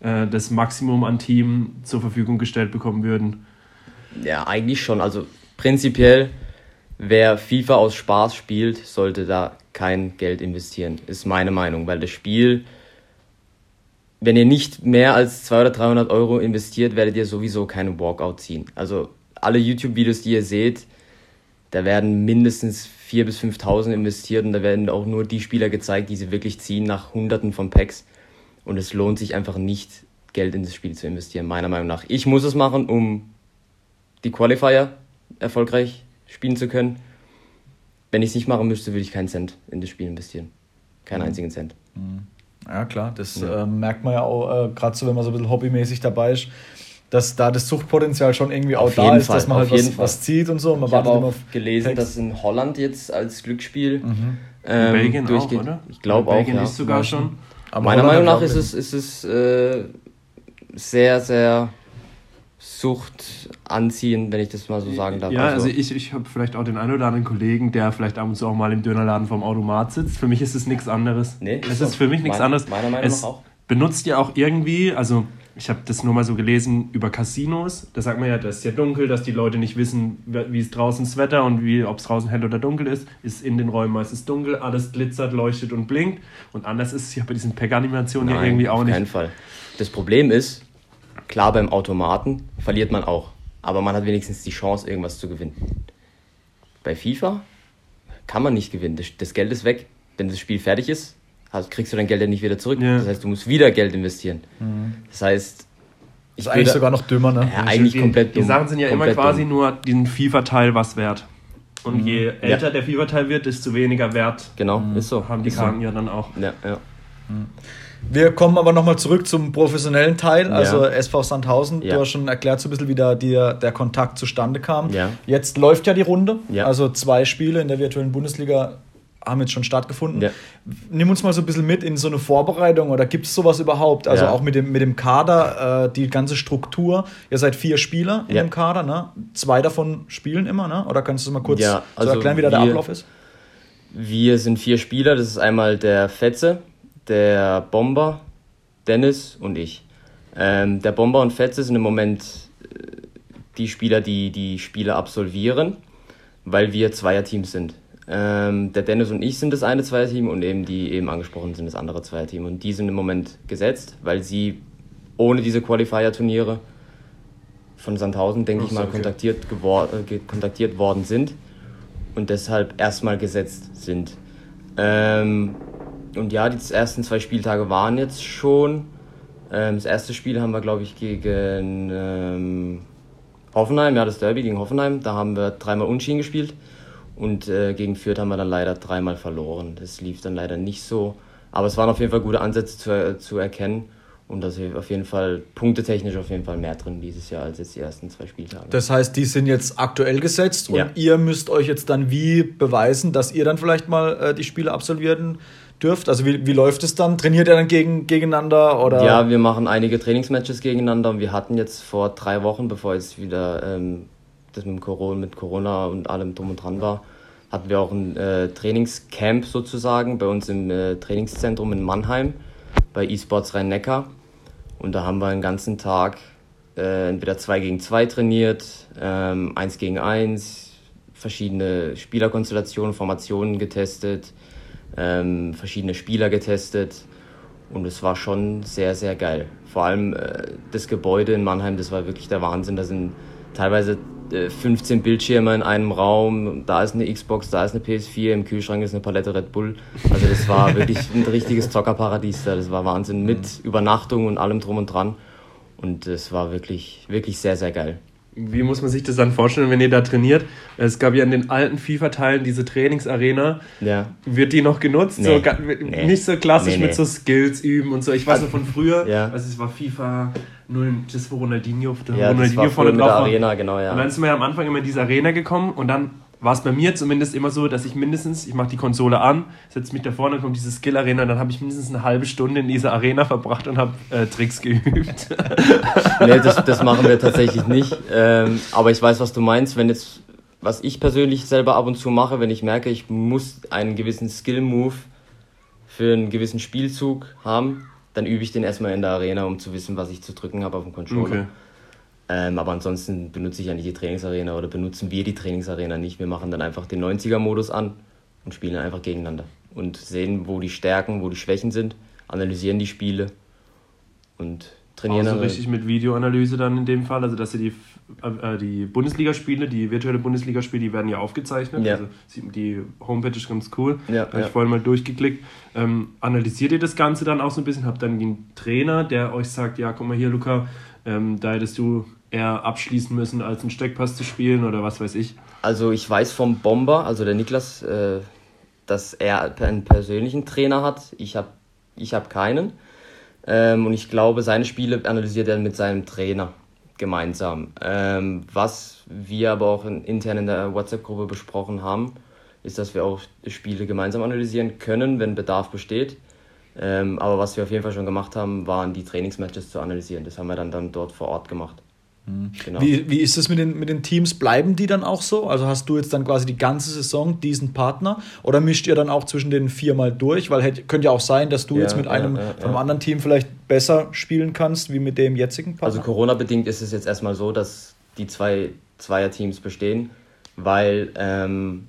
äh, das Maximum an Team zur Verfügung gestellt bekommen würden? Ja, eigentlich schon. Also prinzipiell, wer FIFA aus Spaß spielt, sollte da kein Geld investieren, ist meine Meinung, weil das Spiel, wenn ihr nicht mehr als 200 oder 300 Euro investiert, werdet ihr sowieso keinen Walkout ziehen. Also alle YouTube-Videos, die ihr seht, da werden mindestens 4.000 bis 5.000 investiert und da werden auch nur die Spieler gezeigt, die sie wirklich ziehen nach Hunderten von Packs. Und es lohnt sich einfach nicht, Geld in das Spiel zu investieren, meiner Meinung nach. Ich muss es machen, um die Qualifier erfolgreich spielen zu können. Wenn ich es nicht machen müsste, würde ich keinen Cent in das Spiel investieren. Keinen mhm. einzigen Cent. Mhm. Ja, klar, das ja. Äh, merkt man ja auch, äh, gerade so, wenn man so ein bisschen hobbymäßig dabei ist, dass da das Suchtpotenzial schon irgendwie auch da ist, Fall. dass man halt was, was, zieht und so. Und man ich habe auch gelesen, Text. dass in Holland jetzt als Glücksspiel mhm. ähm, Belgien auch, oder? Ich glaube auch. Belgien ist sogar schon. Aber meiner Meinung nach ist es, ist es äh, sehr, sehr Sucht anziehen, wenn ich das mal so sagen darf. Ja, also, also ich, ich habe vielleicht auch den einen oder anderen Kollegen, der vielleicht ab und zu auch mal im Dönerladen vom Automat sitzt. Für mich ist es nichts anderes. Nee, es ist für mich nichts anderes. Meiner Meinung nach auch. Benutzt ja auch irgendwie, also ich habe das nur mal so gelesen über Casinos. Da sagt man ja, das ist ja dunkel, dass die Leute nicht wissen, wie es draußen das Wetter und ob es draußen hell oder dunkel ist. Ist in den Räumen meistens dunkel, alles glitzert, leuchtet und blinkt. Und anders ist es ja bei diesen Pack-Animationen ja irgendwie auch nicht. Auf keinen Fall. Das Problem ist, Klar, beim Automaten verliert man auch, aber man hat wenigstens die Chance, irgendwas zu gewinnen. Bei FIFA kann man nicht gewinnen. Das, Geld ist weg. Wenn das Spiel fertig ist, kriegst du dein Geld ja nicht wieder zurück. Ja. Das heißt, du musst wieder Geld investieren. Mhm. Das heißt, ich ist eigentlich sogar noch dümmer, ne? Ja, eigentlich die, komplett dumm. Die Sachen sind ja komplett immer quasi dumm. nur den FIFA-Teil was wert. Und mhm. je älter ja. der FIFA-Teil wird, desto weniger Wert genau, mhm. ist so. haben die Karten so. ja dann auch. Ja, ja. Mhm. Wir kommen aber nochmal zurück zum professionellen Teil, also ja. SV Sandhausen. Ja. Du hast schon erklärt so ein bisschen, wie da der, der Kontakt zustande kam. Ja. Jetzt läuft ja die Runde, also zwei Spiele in der virtuellen Bundesliga haben jetzt schon stattgefunden. Ja. Nimm uns mal so ein bisschen mit in so eine Vorbereitung oder gibt es sowas überhaupt? Also ja. auch mit dem, mit dem Kader, äh, die ganze Struktur. Ihr seid vier Spieler in ja. dem Kader, ne? Zwei davon spielen immer, ne? Oder kannst du mal kurz also so erklären, wie da der Ablauf ist? Wir sind vier Spieler. Das ist einmal der Fetze, der Bomber, Dennis und ich. Ähm, der Bomber und Fetze sind im Moment äh, die Spieler, die die Spiele absolvieren, weil wir Zweierteams sind. Ähm, der Dennis und ich sind das eine Zweierteam und eben die eben angesprochen sind das andere Zweierteam. Und die sind im Moment gesetzt, weil sie ohne diese Qualifier-Turniere von Sandhausen, denke ich mal, okay. kontaktiert, äh, kontaktiert worden sind und deshalb erstmal gesetzt sind. Ähm, und ja, die ersten zwei Spieltage waren jetzt schon. Ähm, das erste Spiel haben wir, glaube ich, gegen ähm, Hoffenheim, ja, das Derby gegen Hoffenheim. Da haben wir dreimal Unschieden gespielt. Und äh, gegen Fürth haben wir dann leider dreimal verloren. Das lief dann leider nicht so. Aber es waren auf jeden Fall gute Ansätze zu, äh, zu erkennen. Und da ist auf jeden Fall punktetechnisch auf jeden Fall mehr drin dieses Jahr als jetzt die ersten zwei Spieltage. Das heißt, die sind jetzt aktuell gesetzt und ja. ihr müsst euch jetzt dann wie beweisen, dass ihr dann vielleicht mal äh, die Spiele absolvieren dürft? Also wie, wie läuft es dann? Trainiert ihr dann gegen, gegeneinander? Oder? Ja, wir machen einige Trainingsmatches gegeneinander und wir hatten jetzt vor drei Wochen, bevor jetzt wieder ähm, das mit Corona, mit Corona und allem drum und dran war, hatten wir auch ein äh, Trainingscamp sozusagen bei uns im äh, Trainingszentrum in Mannheim bei eSports Rhein-Neckar. Und da haben wir einen ganzen Tag äh, entweder 2 gegen 2 trainiert, ähm, 1 gegen 1, verschiedene Spielerkonstellationen, Formationen getestet, ähm, verschiedene Spieler getestet und es war schon sehr, sehr geil. Vor allem äh, das Gebäude in Mannheim, das war wirklich der Wahnsinn. Da sind teilweise 15 Bildschirme in einem Raum, da ist eine Xbox, da ist eine PS4, im Kühlschrank ist eine Palette Red Bull. Also das war wirklich ein richtiges Zockerparadies da. Das war Wahnsinn mit mhm. Übernachtung und allem drum und dran. Und es war wirklich, wirklich sehr, sehr geil wie muss man sich das dann vorstellen, wenn ihr da trainiert? Es gab ja in den alten FIFA-Teilen diese Trainingsarena. Ja. Wird die noch genutzt? Nee. So, nee. Nicht so klassisch nee, mit so Skills üben und so. Ich weiß noch von früher, ja. also es war FIFA 0, das war Ronaldinho, ja, Ronaldinho das war vorne drauf. Arena, genau, ja. Und dann sind wir ja am Anfang immer in diese Arena gekommen und dann war es bei mir zumindest immer so, dass ich mindestens, ich mache die Konsole an, setze mich da vorne, kommt diese Skill-Arena und dann habe ich mindestens eine halbe Stunde in dieser Arena verbracht und habe äh, Tricks geübt. nee, das, das machen wir tatsächlich nicht. Ähm, aber ich weiß, was du meinst. Wenn jetzt, was ich persönlich selber ab und zu mache, wenn ich merke, ich muss einen gewissen Skill-Move für einen gewissen Spielzug haben, dann übe ich den erstmal in der Arena, um zu wissen, was ich zu drücken habe auf dem Controller. Okay. Ähm, aber ansonsten benutze ich ja nicht die Trainingsarena oder benutzen wir die Trainingsarena nicht. Wir machen dann einfach den 90er-Modus an und spielen einfach gegeneinander und sehen, wo die Stärken, wo die Schwächen sind, analysieren die Spiele und trainieren. Also richtig mit Videoanalyse dann in dem Fall, also dass ihr die, äh, die Bundesligaspiele, die virtuelle Bundesligaspiele, die werden ja aufgezeichnet. Ja. Also die Homepage ist ganz cool. Ja, da habe ja. ich vorhin mal durchgeklickt. Ähm, analysiert ihr das Ganze dann auch so ein bisschen? Habt dann den Trainer, der euch sagt, ja, guck mal hier, Luca, ähm, da hättest du eher abschließen müssen, als einen Steckpass zu spielen oder was weiß ich? Also ich weiß vom Bomber, also der Niklas, äh, dass er einen persönlichen Trainer hat. Ich habe ich hab keinen. Ähm, und ich glaube, seine Spiele analysiert er mit seinem Trainer gemeinsam. Ähm, was wir aber auch in, intern in der WhatsApp-Gruppe besprochen haben, ist, dass wir auch Spiele gemeinsam analysieren können, wenn Bedarf besteht. Ähm, aber was wir auf jeden Fall schon gemacht haben, waren die Trainingsmatches zu analysieren. Das haben wir dann, dann dort vor Ort gemacht. Genau. Wie, wie ist es mit den, mit den Teams? Bleiben die dann auch so? Also hast du jetzt dann quasi die ganze Saison diesen Partner oder mischt ihr dann auch zwischen den viermal durch? Weil hätte, könnte ja auch sein, dass du ja, jetzt mit einem ja, ja, von einem anderen Team vielleicht besser spielen kannst wie mit dem jetzigen Partner. Also Corona-bedingt ist es jetzt erstmal so, dass die zwei Zweier-Teams bestehen, weil ähm,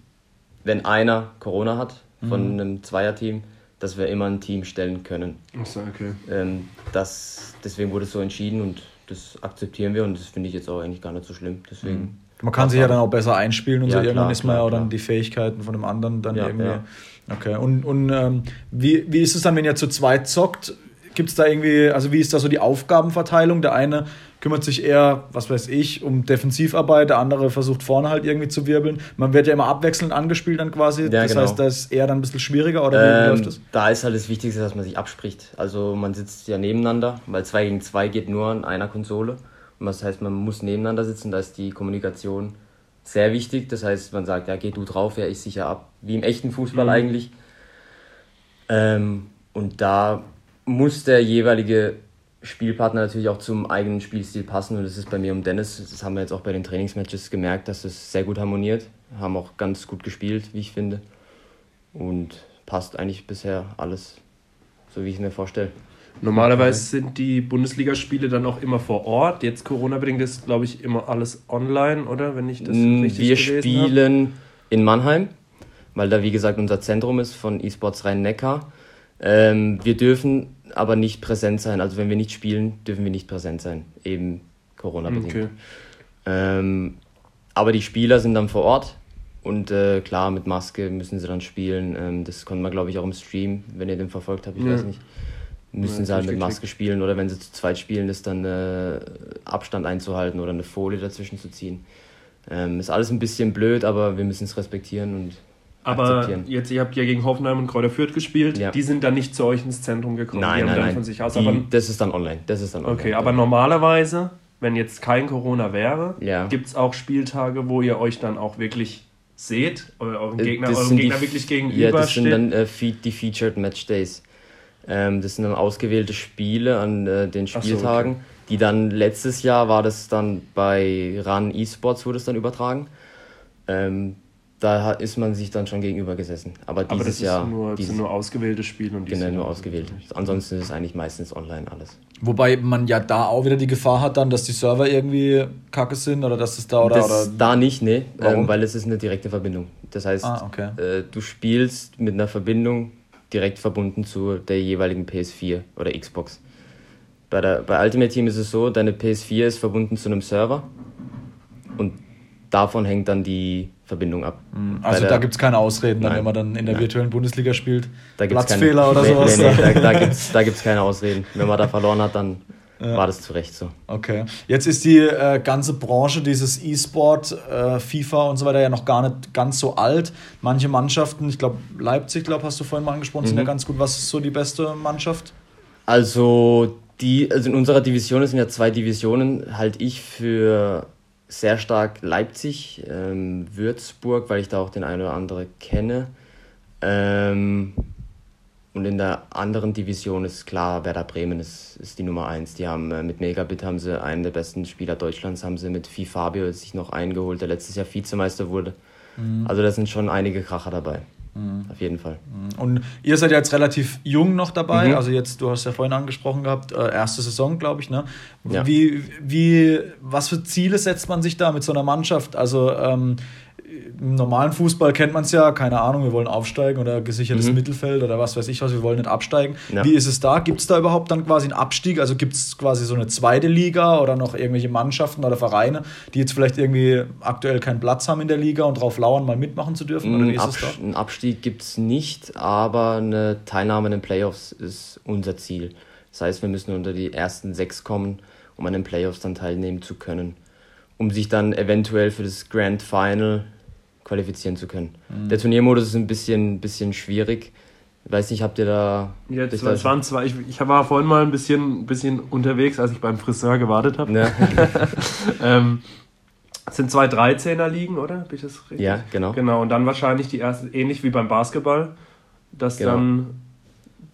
wenn einer Corona hat von mhm. einem Zweier-Team, dass wir immer ein Team stellen können. Achso, okay. Ähm, das, deswegen wurde es so entschieden und das akzeptieren wir und das finde ich jetzt auch eigentlich gar nicht so schlimm. Deswegen. Mhm. Man kann sich ja dann auch besser einspielen und ja, so. Irgendwann klar, ist man ja auch dann die Fähigkeiten von dem anderen dann ja, irgendwie. Ja. Okay. Und, und ähm, wie, wie ist es dann, wenn ihr zu zweit zockt? Gibt es da irgendwie, also wie ist da so die Aufgabenverteilung? Der eine kümmert sich eher, was weiß ich, um Defensivarbeit, der andere versucht vorne halt irgendwie zu wirbeln. Man wird ja immer abwechselnd angespielt dann quasi. Ja, das genau. heißt, da ist eher dann ein bisschen schwieriger oder wie ähm, läuft das? Da ist halt das Wichtigste, dass man sich abspricht. Also man sitzt ja nebeneinander, weil 2 gegen 2 geht nur an einer Konsole. Und das heißt, man muss nebeneinander sitzen, da ist die Kommunikation sehr wichtig. Das heißt, man sagt, ja, geh du drauf, ja, ich sicher ab. Wie im echten Fußball mhm. eigentlich. Ähm, und da muss der jeweilige Spielpartner natürlich auch zum eigenen Spielstil passen und das ist bei mir und Dennis, das haben wir jetzt auch bei den Trainingsmatches gemerkt, dass es sehr gut harmoniert, haben auch ganz gut gespielt, wie ich finde und passt eigentlich bisher alles so, wie ich es mir vorstelle. Normalerweise sind die Bundesligaspiele dann auch immer vor Ort. Jetzt Corona-bedingt ist, glaube ich, immer alles online, oder? Wenn ich das mm, richtig Wir spielen habe. in Mannheim, weil da, wie gesagt, unser Zentrum ist von eSports Rhein-Neckar. Ähm, wir dürfen aber nicht präsent sein. Also wenn wir nicht spielen, dürfen wir nicht präsent sein. Eben Corona-bedingt. Okay. Ähm, aber die Spieler sind dann vor Ort und äh, klar, mit Maske müssen sie dann spielen. Ähm, das konnte man, glaube ich, auch im Stream, wenn ihr den verfolgt habt, ich ja. weiß nicht. Müssen ja, sie halt mit Maske spielen oder wenn sie zu zweit spielen, ist dann äh, Abstand einzuhalten oder eine Folie dazwischen zu ziehen. Ähm, ist alles ein bisschen blöd, aber wir müssen es respektieren und aber jetzt, ihr habt ja gegen Hoffenheim und Kräuter Fürth gespielt. Ja. Die sind dann nicht zu euch ins Zentrum gekommen. Nein, die nein, nein. Von sich aus, die, das ist dann online. Das ist dann online. Okay, aber normalerweise, wenn jetzt kein Corona wäre, ja. gibt es auch Spieltage, wo ihr euch dann auch wirklich seht, euren äh, Gegner, eurem Gegner wirklich gegenüber Ja, das sind dann äh, die Featured Match Days. Ähm, das sind dann ausgewählte Spiele an äh, den Spieltagen, so, okay. die dann letztes Jahr war das dann bei RAN Esports wurde es dann übertragen. Ähm, da ist man sich dann schon gegenüber gesessen. Aber dieses Aber das Jahr. Nur, dieses, sind nur ausgewählte Spiele und Genau, nur ausgewählt. Ansonsten ist es eigentlich meistens online alles. Wobei man ja da auch wieder die Gefahr hat, dann, dass die Server irgendwie kacke sind oder dass es da oder. Das oder da nicht, nee, ähm, weil es ist eine direkte Verbindung. Das heißt, ah, okay. äh, du spielst mit einer Verbindung direkt verbunden zu der jeweiligen PS4 oder Xbox. Bei, der, bei Ultimate Team ist es so, deine PS4 ist verbunden zu einem Server und davon hängt dann die Verbindung ab. Mhm. Also der, da gibt es keine Ausreden, dann, wenn man dann in der nein. virtuellen Bundesliga spielt. Platzfehler keine, oder nee, sowas. Nee, nee, da, da gibt es da gibt's keine Ausreden. Wenn man da verloren hat, dann ja. war das zu Recht so. Okay. Jetzt ist die äh, ganze Branche, dieses E-Sport, äh, FIFA und so weiter ja noch gar nicht ganz so alt. Manche Mannschaften, ich glaube Leipzig, glaube hast du vorhin mal angesprochen, mhm. sind ja mhm. ganz gut. Was ist so die beste Mannschaft? Also die, also in unserer Division sind ja zwei Divisionen, halte ich für sehr stark Leipzig, ähm, Würzburg, weil ich da auch den einen oder anderen kenne. Ähm, und in der anderen Division ist klar, Werder Bremen ist, ist die Nummer eins. Die haben äh, mit Megabit haben sie einen der besten Spieler Deutschlands, haben sie mit Fi Fabio sich noch eingeholt, der letztes Jahr Vizemeister wurde. Mhm. Also da sind schon einige Kracher dabei. Mhm. Auf jeden Fall. Mhm. Und ihr seid ja jetzt relativ jung noch dabei. Mhm. Also jetzt, du hast ja vorhin angesprochen gehabt, äh, erste Saison, glaube ich. Ne? Ja. Wie, wie, was für Ziele setzt man sich da mit so einer Mannschaft? Also ähm, im normalen Fußball kennt man es ja, keine Ahnung, wir wollen aufsteigen oder gesichertes mhm. Mittelfeld oder was weiß ich was, wir wollen nicht absteigen. Ja. Wie ist es da? Gibt es da überhaupt dann quasi einen Abstieg? Also gibt es quasi so eine zweite Liga oder noch irgendwelche Mannschaften oder Vereine, die jetzt vielleicht irgendwie aktuell keinen Platz haben in der Liga und darauf lauern, mal mitmachen zu dürfen? Oder wie ist Abs es da? Einen Abstieg gibt es nicht, aber eine Teilnahme in den Playoffs ist unser Ziel. Das heißt, wir müssen unter die ersten sechs kommen, um an den Playoffs dann teilnehmen zu können. Um sich dann eventuell für das Grand Final qualifizieren zu können. Mhm. Der Turniermodus ist ein bisschen, bisschen schwierig. Ich weiß nicht, habt ihr da. Jetzt, es waren zwei, ich, ich war vorhin mal ein bisschen, bisschen unterwegs, als ich beim Friseur gewartet habe. Ja. ähm, sind zwei 13er liegen, oder? Bin ich das richtig? Ja, genau. Genau, und dann wahrscheinlich die ersten, ähnlich wie beim Basketball, dass genau. dann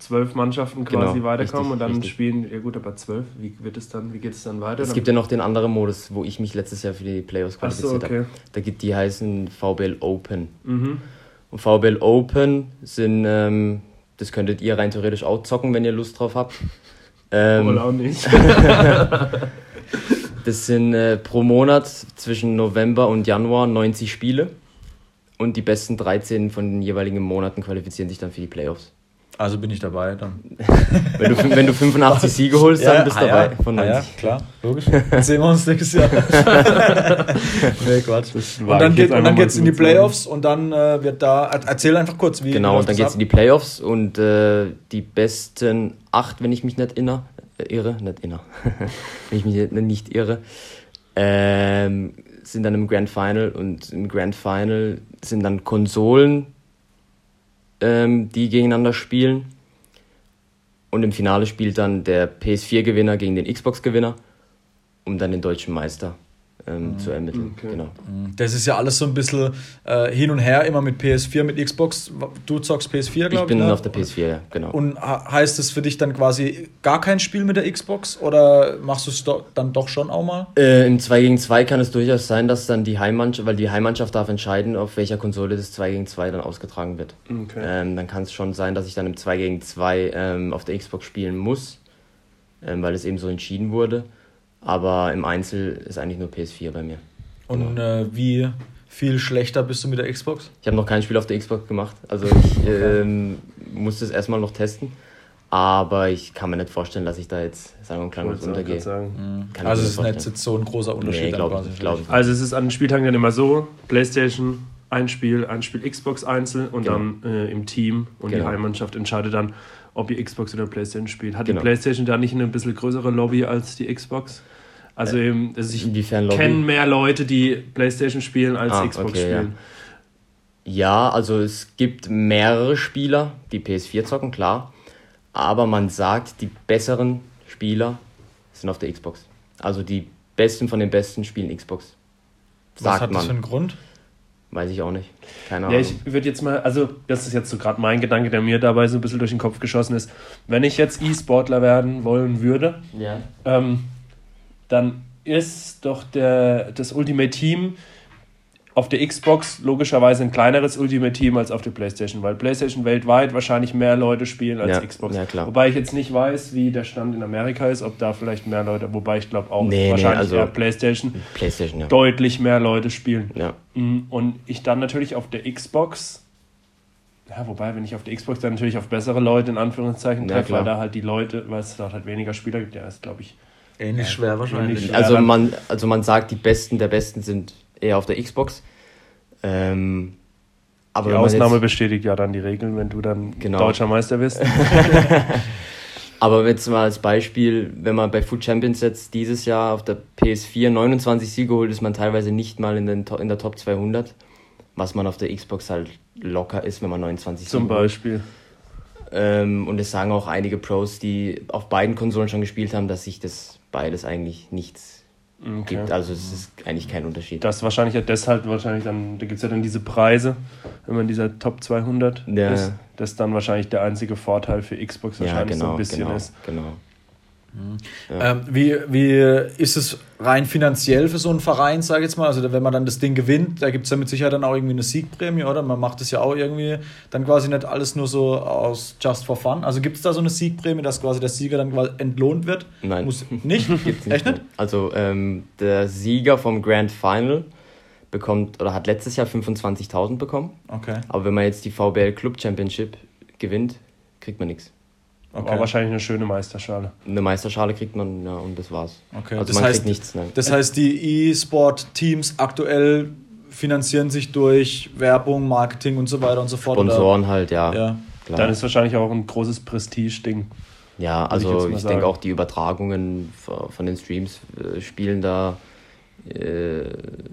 zwölf Mannschaften quasi genau, weiterkommen richtig, und dann richtig. spielen, ja gut, aber zwölf, wie wird es dann, wie geht es dann weiter? Es gibt ja noch den anderen Modus, wo ich mich letztes Jahr für die Playoffs qualifiziert so, okay. habe. Da gibt die heißen VBL Open. Mhm. Und VBL Open sind, ähm, das könntet ihr rein theoretisch auch zocken, wenn ihr Lust drauf habt. Ähm, Oder auch nicht. das sind äh, pro Monat zwischen November und Januar 90 Spiele. Und die besten 13 von den jeweiligen Monaten qualifizieren sich dann für die Playoffs. Also bin ich dabei dann. wenn, du, wenn du 85 Siege holst, dann bist du dabei. Ja, von 90. ja, klar, logisch. Dann sehen wir uns nächstes Jahr. nee, Quatsch. Und dann, geht, und dann geht's in die Playoffs und dann äh, wird da. Erzähl einfach kurz, wie. Genau, und dann geht's ab? in die Playoffs und äh, die besten acht, wenn ich mich nicht inner, äh, irre, nicht inner, wenn ich mich nicht irre, ähm, sind dann im Grand Final und im Grand Final sind dann Konsolen ähm, die gegeneinander spielen. Und im Finale spielt dann der PS4-Gewinner gegen den Xbox-Gewinner, um dann den deutschen Meister ähm, mhm. zu ermitteln. Okay. Genau. Mhm. Das ist ja alles so ein bisschen äh, hin und her, immer mit PS4, mit Xbox. Du zockst PS4, glaube ich. Ich bin ne? auf der PS4, ja, genau. Und heißt es für dich dann quasi gar kein Spiel mit der Xbox oder machst du es do dann doch schon auch mal? Äh, Im 2 gegen 2 kann es durchaus sein, dass dann die Heimmannschaft, weil die Heimmannschaft darf entscheiden, auf welcher Konsole das 2 gegen 2 dann ausgetragen wird. Okay. Ähm, dann kann es schon sein, dass ich dann im 2 gegen 2 ähm, auf der Xbox spielen muss, ähm, weil es eben so entschieden wurde. Aber im Einzel ist eigentlich nur PS4 bei mir. Und genau. äh, wie viel schlechter bist du mit der Xbox? Ich habe noch kein Spiel auf der Xbox gemacht. Also ich ähm, musste es erstmal noch testen. Aber ich kann mir nicht vorstellen, dass ich da jetzt sagen wir mal untergehe. Mhm. Also es ist nicht jetzt so ein großer Unterschied. Nee, glaub, ich, glaub ich also es ist an den Spieltagen dann immer so, Playstation ein Spiel, ein Spiel Xbox einzeln und genau. dann äh, im Team und genau. die Heimmannschaft entscheidet dann, ob ihr Xbox oder Playstation spielt. Hat genau. die Playstation da nicht eine bisschen größere Lobby als die Xbox? Also äh, eben, also ich kenne mehr Leute, die Playstation spielen als ah, Xbox okay, spielen. Ja. ja, also es gibt mehrere Spieler, die PS4 zocken, klar. Aber man sagt, die besseren Spieler sind auf der Xbox. Also die besten von den besten spielen Xbox. Sagt Was hat man. das für einen Grund? Weiß ich auch nicht. Keine Ahnung. Ja, ich würde jetzt mal, also das ist jetzt so gerade mein Gedanke, der mir dabei so ein bisschen durch den Kopf geschossen ist. Wenn ich jetzt E-Sportler werden wollen würde, ja. ähm, dann ist doch der, das Ultimate Team auf der Xbox logischerweise ein kleineres Ultimate Team als auf der PlayStation, weil PlayStation weltweit wahrscheinlich mehr Leute spielen als ja, Xbox. Ja, klar. Wobei ich jetzt nicht weiß, wie der Stand in Amerika ist, ob da vielleicht mehr Leute, wobei ich glaube auch nee, wahrscheinlich nee, also eher PlayStation, PlayStation ja. deutlich mehr Leute spielen. Ja. Mm, und ich dann natürlich auf der Xbox, ja, wobei, wenn ich auf der Xbox dann natürlich auf bessere Leute in Anführungszeichen treffe, weil da halt die Leute, weil es dort halt weniger Spieler gibt, ja, ist glaube ich Ähnlich schwer wahrscheinlich. Schwer. Also man, also man sagt, die Besten der Besten sind eher auf der Xbox. Ähm, aber die Ausnahme bestätigt ja dann die Regeln, wenn du dann genau. deutscher Meister bist. aber jetzt mal als Beispiel, wenn man bei Food Champions jetzt dieses Jahr auf der PS4 29 Siege holt, ist man teilweise nicht mal in, den, in der Top 200, was man auf der Xbox halt locker ist, wenn man 29 Zum Siege Beispiel. Ähm, und es sagen auch einige Pros, die auf beiden Konsolen schon gespielt haben, dass sich das beides eigentlich nichts okay. gibt. Also es ist eigentlich kein Unterschied. Das wahrscheinlich ja deshalb wahrscheinlich dann, da gibt es ja dann diese Preise, wenn man dieser Top 200 ja. ist, das dann wahrscheinlich der einzige Vorteil für Xbox wahrscheinlich ja, genau, so ein bisschen genau, ist. Genau. Mhm. Ja. Ähm, wie, wie ist es rein finanziell für so einen Verein, sage ich jetzt mal? Also wenn man dann das Ding gewinnt, da gibt es ja mit Sicherheit dann auch irgendwie eine Siegprämie, oder? Man macht das ja auch irgendwie dann quasi nicht alles nur so aus just for fun. Also gibt es da so eine Siegprämie, dass quasi der Sieger dann quasi entlohnt wird? Nein. Muss, nicht? Gibt's nicht? Echt nicht? Also ähm, der Sieger vom Grand Final bekommt oder hat letztes Jahr 25.000 bekommen. Okay. Aber wenn man jetzt die VBL Club Championship gewinnt, kriegt man nichts. Okay. War wahrscheinlich eine schöne Meisterschale. Eine Meisterschale kriegt man, ja, und das war's. Okay. Also das man heißt, kriegt nichts. Nein. Das heißt, die E-Sport-Teams aktuell finanzieren sich durch Werbung, Marketing und so weiter und so fort. Sponsoren oder? halt, ja. ja. Klar. Dann ist wahrscheinlich auch ein großes Prestige-Ding. Ja, also ich, ich denke auch die Übertragungen von den Streams äh, spielen da äh,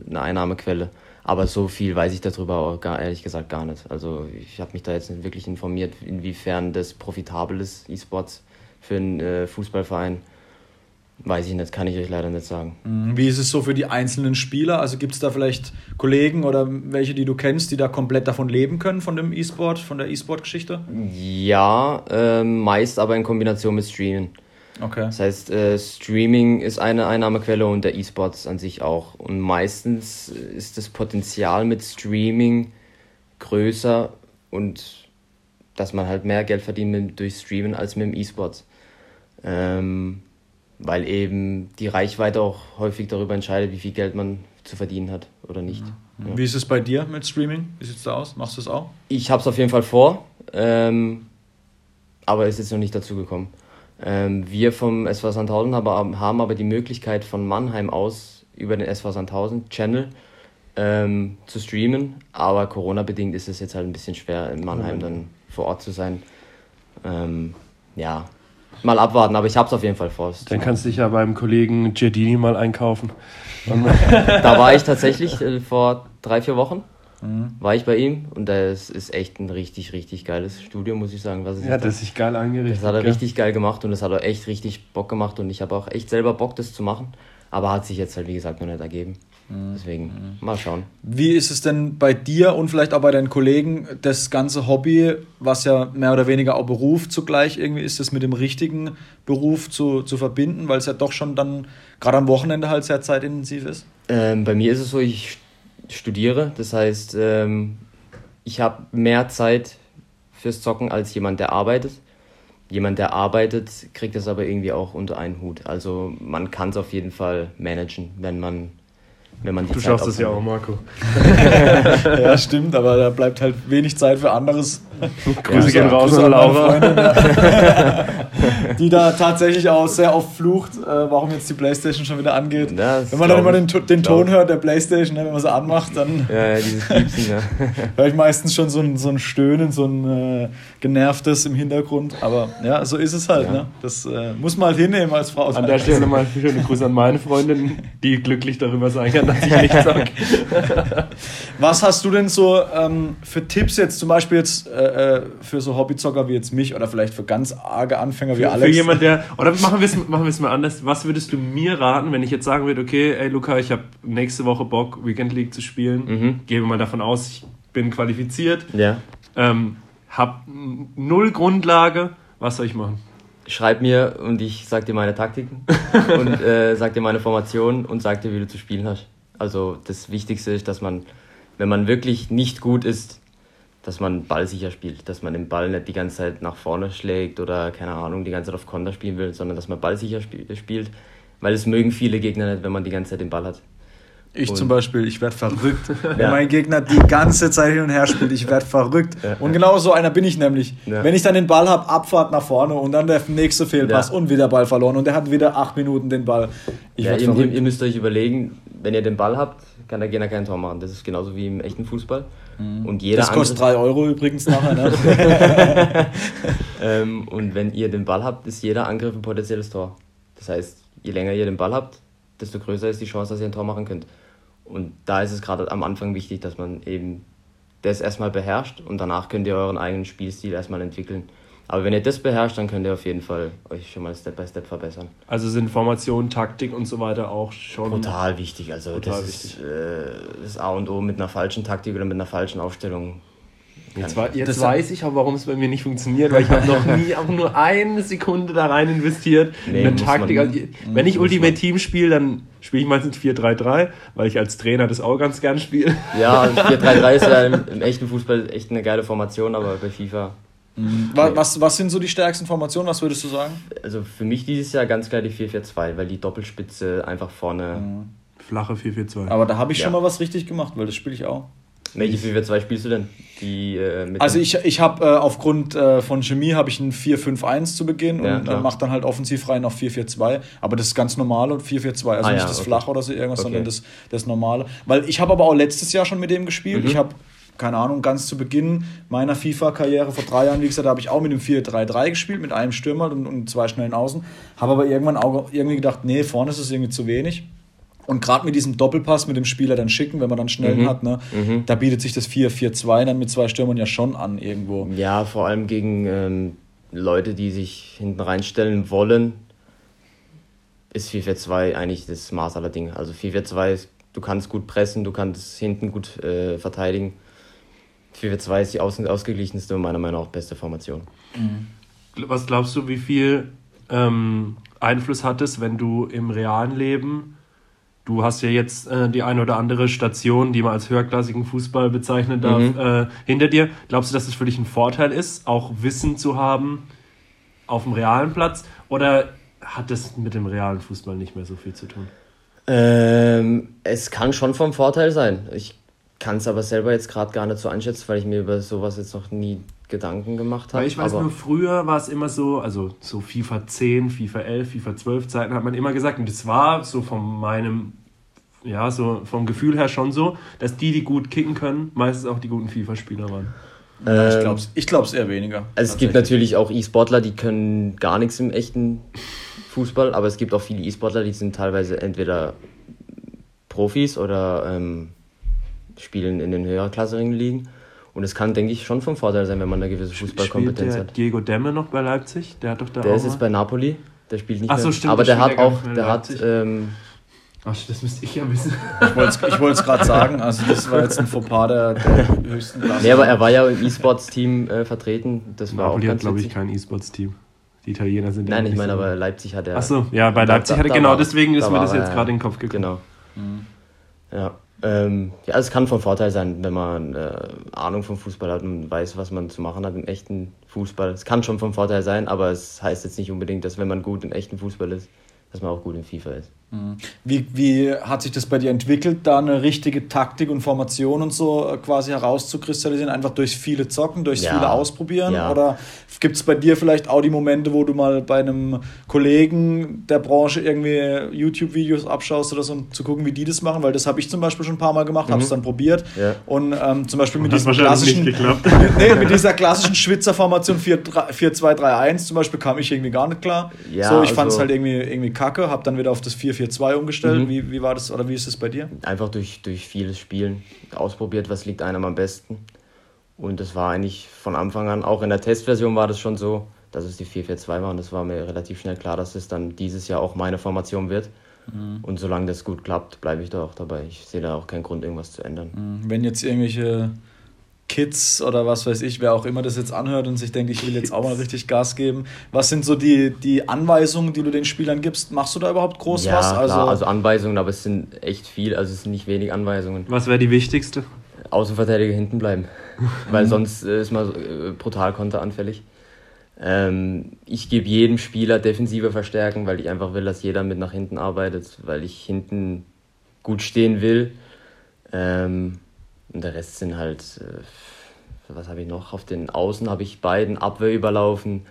eine Einnahmequelle. Aber so viel weiß ich darüber auch gar, ehrlich gesagt gar nicht. Also ich habe mich da jetzt nicht wirklich informiert, inwiefern das profitabel ist, E-Sports für einen äh, Fußballverein. Weiß ich nicht, kann ich euch leider nicht sagen. Mhm. Wie ist es so für die einzelnen Spieler? Also gibt es da vielleicht Kollegen oder welche, die du kennst, die da komplett davon leben können, von dem E-Sport, von der E-Sport-Geschichte? Ja, äh, meist aber in Kombination mit Streamen. Okay. Das heißt, äh, Streaming ist eine Einnahmequelle und der E-Sports an sich auch. Und meistens ist das Potenzial mit Streaming größer und dass man halt mehr Geld verdient mit, durch Streamen als mit dem E-Sports. Ähm, weil eben die Reichweite auch häufig darüber entscheidet, wie viel Geld man zu verdienen hat oder nicht. Ja. Wie ist es bei dir mit Streaming? Wie sieht es da aus? Machst du es auch? Ich habe es auf jeden Fall vor, ähm, aber ist jetzt noch nicht dazu gekommen. Ähm, wir vom SV Sandhausen haben, aber die Möglichkeit von Mannheim aus über den SV Sandhausen Channel ähm, zu streamen, aber Corona-bedingt ist es jetzt halt ein bisschen schwer, in Mannheim mhm. dann vor Ort zu sein. Ähm, ja, mal abwarten, aber ich habe es auf jeden Fall vor. Dann kannst du dich ja beim Kollegen Giardini mal einkaufen. da war ich tatsächlich äh, vor drei, vier Wochen. Mhm. War ich bei ihm und das ist echt ein richtig, richtig geiles Studio, muss ich sagen. Was ja, das ist sich geil angerichtet. Das hat er gell? richtig geil gemacht und das hat er echt richtig Bock gemacht und ich habe auch echt selber Bock, das zu machen. Aber hat sich jetzt halt, wie gesagt, noch nicht ergeben. Mhm. Deswegen, mhm. mal schauen. Wie ist es denn bei dir und vielleicht auch bei deinen Kollegen, das ganze Hobby, was ja mehr oder weniger auch Beruf zugleich irgendwie ist, das mit dem richtigen Beruf zu, zu verbinden, weil es ja doch schon dann gerade am Wochenende halt sehr zeitintensiv ist? Ähm, bei mir ist es so, ich studiere. Das heißt, ähm, ich habe mehr Zeit fürs Zocken als jemand, der arbeitet. Jemand, der arbeitet, kriegt das aber irgendwie auch unter einen Hut. Also man kann es auf jeden Fall managen, wenn man wenn man die Du Zeit schaffst es ja auch, Marco. ja, stimmt, aber da bleibt halt wenig Zeit für anderes. Grüße gehen raus an Laura. die da tatsächlich auch sehr oft flucht, äh, warum jetzt die Playstation schon wieder angeht. Ja, wenn man dann immer den, den Ton hört der Playstation, ne, wenn man sie anmacht, dann ja, ja, dieses Piepsen, ja. höre ich meistens schon so ein, so ein Stöhnen, so ein äh, genervtes im Hintergrund. Aber ja, so ist es halt. Ja. Ne? Das äh, muss man halt hinnehmen als Frau. An der Stelle nochmal schöne Grüße an meine Freundin, die glücklich darüber sein kann, dass ich nichts sage. Was hast du denn so ähm, für Tipps jetzt zum Beispiel jetzt äh, für so Hobbyzocker wie jetzt mich oder vielleicht für ganz arge Anfänger wie Alex? Für jemand, der, oder machen wir es machen mal anders. Was würdest du mir raten, wenn ich jetzt sagen würde, okay, ey Luca, ich habe nächste Woche Bock, Weekend League zu spielen. Mhm. Gehen mal davon aus, ich bin qualifiziert. Ja. Ähm, hab null Grundlage. Was soll ich machen? Schreib mir und ich sag dir meine Taktiken und äh, sag dir meine Formation und sag dir, wie du zu spielen hast. Also das Wichtigste ist, dass man, wenn man wirklich nicht gut ist, dass man ballsicher spielt, dass man den Ball nicht die ganze Zeit nach vorne schlägt oder keine Ahnung, die ganze Zeit auf Konter spielen will, sondern dass man ballsicher spielt, weil es mögen viele Gegner nicht, wenn man die ganze Zeit den Ball hat. Ich und zum Beispiel, ich werde verrückt. Wenn ja. mein Gegner die ganze Zeit hin und her spielt, ich werde verrückt. Ja. Und genau so einer bin ich nämlich. Ja. Wenn ich dann den Ball habe, Abfahrt nach vorne und dann der nächste Fehlpass und wieder Ball verloren und der hat wieder acht Minuten den Ball. Ich ja, ihr, ihr, müsst euch überlegen, wenn ihr den Ball habt, kann der Gegner kein Tor machen. Das ist genauso wie im echten Fußball. Mhm. Und jeder das kostet drei Euro übrigens nachher. Ne? ähm, und wenn ihr den Ball habt, ist jeder Angriff ein potenzielles Tor. Das heißt, je länger ihr den Ball habt, desto größer ist die Chance, dass ihr ein Tor machen könnt. Und da ist es gerade am Anfang wichtig, dass man eben das erstmal beherrscht und danach könnt ihr euren eigenen Spielstil erstmal entwickeln. Aber wenn ihr das beherrscht, dann könnt ihr auf jeden Fall euch schon mal Step by Step verbessern. Also sind Formation, Taktik und so weiter auch schon. Total wichtig. Also total das wichtig. ist äh, das A und O mit einer falschen Taktik oder mit einer falschen Aufstellung Jetzt, war, jetzt weiß ich auch, warum es bei mir nicht funktioniert, weil ich habe noch nie auch nur eine Sekunde da rein investiert. Nee, eine Taktik. Man, also, wenn ich Ultimate Team spiele, dann spiele ich meistens 4-3-3, weil ich als Trainer das auch ganz gern spiele. Ja, 4-3-3 ist ja im, im, echten Fußball echt eine geile Formation, aber bei FIFA. Mhm. Was, was sind so die stärksten Formationen? Was würdest du sagen? Also für mich dieses Jahr ganz klar die 4-4-2, weil die Doppelspitze einfach vorne. Mhm. Flache 4-4-2. Aber da habe ich ja. schon mal was richtig gemacht, weil das spiele ich auch. Welche 4-4-2 spielst du denn? Die, äh, also ich, ich habe äh, aufgrund äh, von Chemie habe ich ein 4-5-1 zu Beginn ja, und äh, mache dann halt offensiv rein auf 4-4-2. Aber das ist ganz normal und 4-4-2. Also ah, nicht ja, das okay. Flach oder so irgendwas, okay. sondern das, das Normale. Weil ich habe aber auch letztes Jahr schon mit dem gespielt. Mhm. Ich habe keine Ahnung, ganz zu Beginn meiner FIFA-Karriere vor drei Jahren, wie gesagt, da habe ich auch mit dem 4-3-3 gespielt, mit einem Stürmer und, und zwei schnellen Außen. Habe aber irgendwann auch irgendwie gedacht, nee, vorne ist es irgendwie zu wenig. Und gerade mit diesem Doppelpass mit dem Spieler dann schicken, wenn man dann schnell mhm. hat, ne, mhm. da bietet sich das 4-4-2 dann mit zwei Stürmern ja schon an irgendwo. Ja, vor allem gegen ähm, Leute, die sich hinten reinstellen wollen, ist 4-4-2 eigentlich das Maß aller Dinge. Also 4-4-2, du kannst gut pressen, du kannst hinten gut äh, verteidigen. 4-4-2 ist die aus ausgeglichenste und meiner Meinung nach auch beste Formation. Mhm. Was glaubst du, wie viel ähm, Einfluss hat es, wenn du im realen Leben Du hast ja jetzt äh, die eine oder andere Station, die man als höherklassigen Fußball bezeichnen darf, mhm. äh, hinter dir. Glaubst du, dass es für dich ein Vorteil ist, auch Wissen zu haben auf dem realen Platz? Oder hat das mit dem realen Fußball nicht mehr so viel zu tun? Ähm, es kann schon vom Vorteil sein. Ich kann es aber selber jetzt gerade gar nicht so einschätzen, weil ich mir über sowas jetzt noch nie Gedanken gemacht habe. Weil ich weiß nur, früher war es immer so, also so FIFA 10, FIFA 11, FIFA 12 Zeiten hat man immer gesagt, und das war so von meinem ja, so vom Gefühl her schon so, dass die, die gut kicken können, meistens auch die guten FIFA-Spieler waren. Ähm, ich glaube es ich glaub's eher weniger. Also es gibt natürlich auch E-Sportler, die können gar nichts im echten Fußball, aber es gibt auch viele E-Sportler, die sind teilweise entweder Profis oder ähm, spielen in den höherklassigen Ligen. Und es kann, denke ich, schon vom Vorteil sein, wenn man eine gewisse Fußballkompetenz hat. Diego Demme noch bei Leipzig? Der hat doch da Der ist jetzt bei Napoli. Der spielt nicht Ach so, mehr. Stimmt, aber der hat auch, der hat ähm, Ach, das müsste ich ja wissen. Ich wollte es gerade sagen, also das war jetzt ein Fauxpas der, der höchsten Klasse. Nee, aber er war ja im E-Sports-Team äh, vertreten. Das war Napoli auch hat, glaube ich, kein E-Sports-Team. Die Italiener sind ja Nein, ich meine, aber Leipzig hat er. Achso, ja, bei Leipzig hat er, genau, deswegen ist da mir das jetzt gerade in den Kopf gekommen. Genau. Mhm. Ja. Ähm, ja, es kann von Vorteil sein, wenn man äh, Ahnung vom Fußball hat und weiß, was man zu machen hat im echten Fußball. Es kann schon von Vorteil sein, aber es heißt jetzt nicht unbedingt, dass wenn man gut im echten Fußball ist, dass man auch gut in FIFA ist. Wie, wie hat sich das bei dir entwickelt, da eine richtige Taktik und Formation und so äh, quasi herauszukristallisieren? Einfach durch viele Zocken, durch ja. viele Ausprobieren? Ja. Oder gibt es bei dir vielleicht auch die Momente, wo du mal bei einem Kollegen der Branche irgendwie YouTube-Videos abschaust oder so, um zu gucken, wie die das machen? Weil das habe ich zum Beispiel schon ein paar Mal gemacht, mhm. habe es dann probiert. Ja. Und ähm, zum Beispiel mit, diesem klassischen, nee, mit dieser klassischen Schwitzer Formation 4-2-3-1 zum Beispiel kam ich irgendwie gar nicht klar. so, ich also, fand es halt irgendwie, irgendwie kacke, habe dann wieder auf das 4 4-4-2 umgestellt. Mhm. Wie, wie war das oder wie ist es bei dir? Einfach durch, durch vieles Spielen ausprobiert, was liegt einem am besten. Und das war eigentlich von Anfang an, auch in der Testversion war das schon so, dass es die 4-4-2 war und das war mir relativ schnell klar, dass es dann dieses Jahr auch meine Formation wird. Mhm. Und solange das gut klappt, bleibe ich da auch dabei. Ich sehe da auch keinen Grund, irgendwas zu ändern. Mhm. Wenn jetzt irgendwelche Kids oder was weiß ich, wer auch immer das jetzt anhört und sich denkt, ich will jetzt auch mal richtig Gas geben. Was sind so die, die Anweisungen, die du den Spielern gibst? Machst du da überhaupt groß ja, was? Also, klar, also Anweisungen, aber es sind echt viel, also es sind nicht wenig Anweisungen. Was wäre die wichtigste? Außenverteidiger hinten bleiben, weil sonst äh, ist man äh, brutal konteranfällig. Ähm, ich gebe jedem Spieler defensive Verstärken, weil ich einfach will, dass jeder mit nach hinten arbeitet, weil ich hinten gut stehen will. Ähm, und der Rest sind halt, äh, was habe ich noch? Auf den Außen habe ich beiden Abwehr überlaufen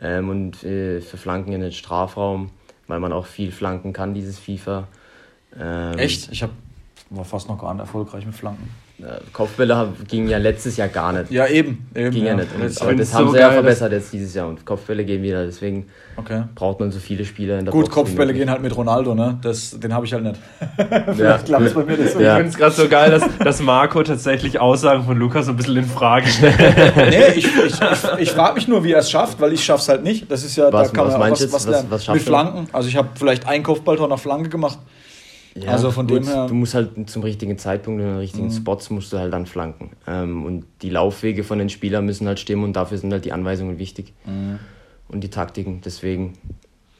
ähm, und äh, für Flanken in den Strafraum, weil man auch viel flanken kann, dieses FIFA. Ähm, Echt? Ich habe war fast noch gar nicht erfolgreich mit Flanken. Kopfbälle gingen ja letztes Jahr gar nicht. Ja, eben. eben Ging ja, ja nicht. Und, aber das haben so sie ja verbessert jetzt dieses Jahr und Kopfbälle gehen wieder. Deswegen okay. braucht man so viele Spieler in der Gut, Box Kopfbälle gehen halt mit Ronaldo, ne? Das, den habe ich halt nicht. Vielleicht klappt es bei mir das ja. Ich finde es gerade so geil, dass, dass Marco tatsächlich Aussagen von Lukas so ein bisschen in Frage stellt. nee, ich, ich, ich, ich frage mich nur, wie er es schafft, weil ich schaffe es halt nicht. Das ist ja, was, da kann man was, auch was, was, was, was Mit Flanken. Also ich habe vielleicht ein Kopfballtor nach Flanke gemacht Ja, also von gut, dem her. Du musst halt zum richtigen Zeitpunkt, in den richtigen mhm. Spots musst du halt dann flanken. Ähm, und die Laufwege von den Spielern müssen halt stimmen und dafür sind halt die Anweisungen wichtig. Mhm. Und die Taktiken. Deswegen,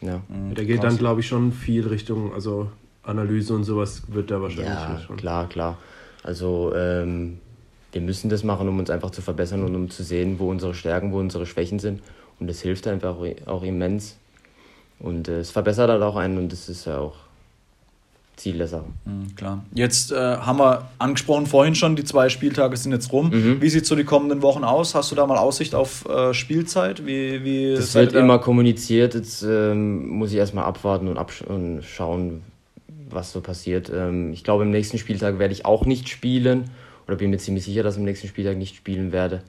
ja. Mhm, Der geht krass. dann, glaube ich, schon viel Richtung, also Analyse und sowas wird da wahrscheinlich ja, schon. Klar, klar. Also ähm, wir müssen das machen, um uns einfach zu verbessern und um zu sehen, wo unsere Stärken, wo unsere Schwächen sind. Und das hilft einfach auch immens. Und äh, es verbessert halt auch einen und das ist ja auch Ziel der Sache. Mhm, klar. Jetzt äh, haben wir angesprochen vorhin schon, die zwei Spieltage sind jetzt rum. Mhm. Wie sieht so die kommenden Wochen aus? Hast du da mal Aussicht auf äh, Spielzeit? Wie, wie das wird immer kommuniziert. Jetzt ähm, muss ich erstmal abwarten und, absch und schauen, was so passiert. Ähm, ich glaube, im nächsten Spieltag werde ich auch nicht spielen. Oder bin mir ziemlich sicher, dass ich im nächsten Spieltag nicht spielen werde.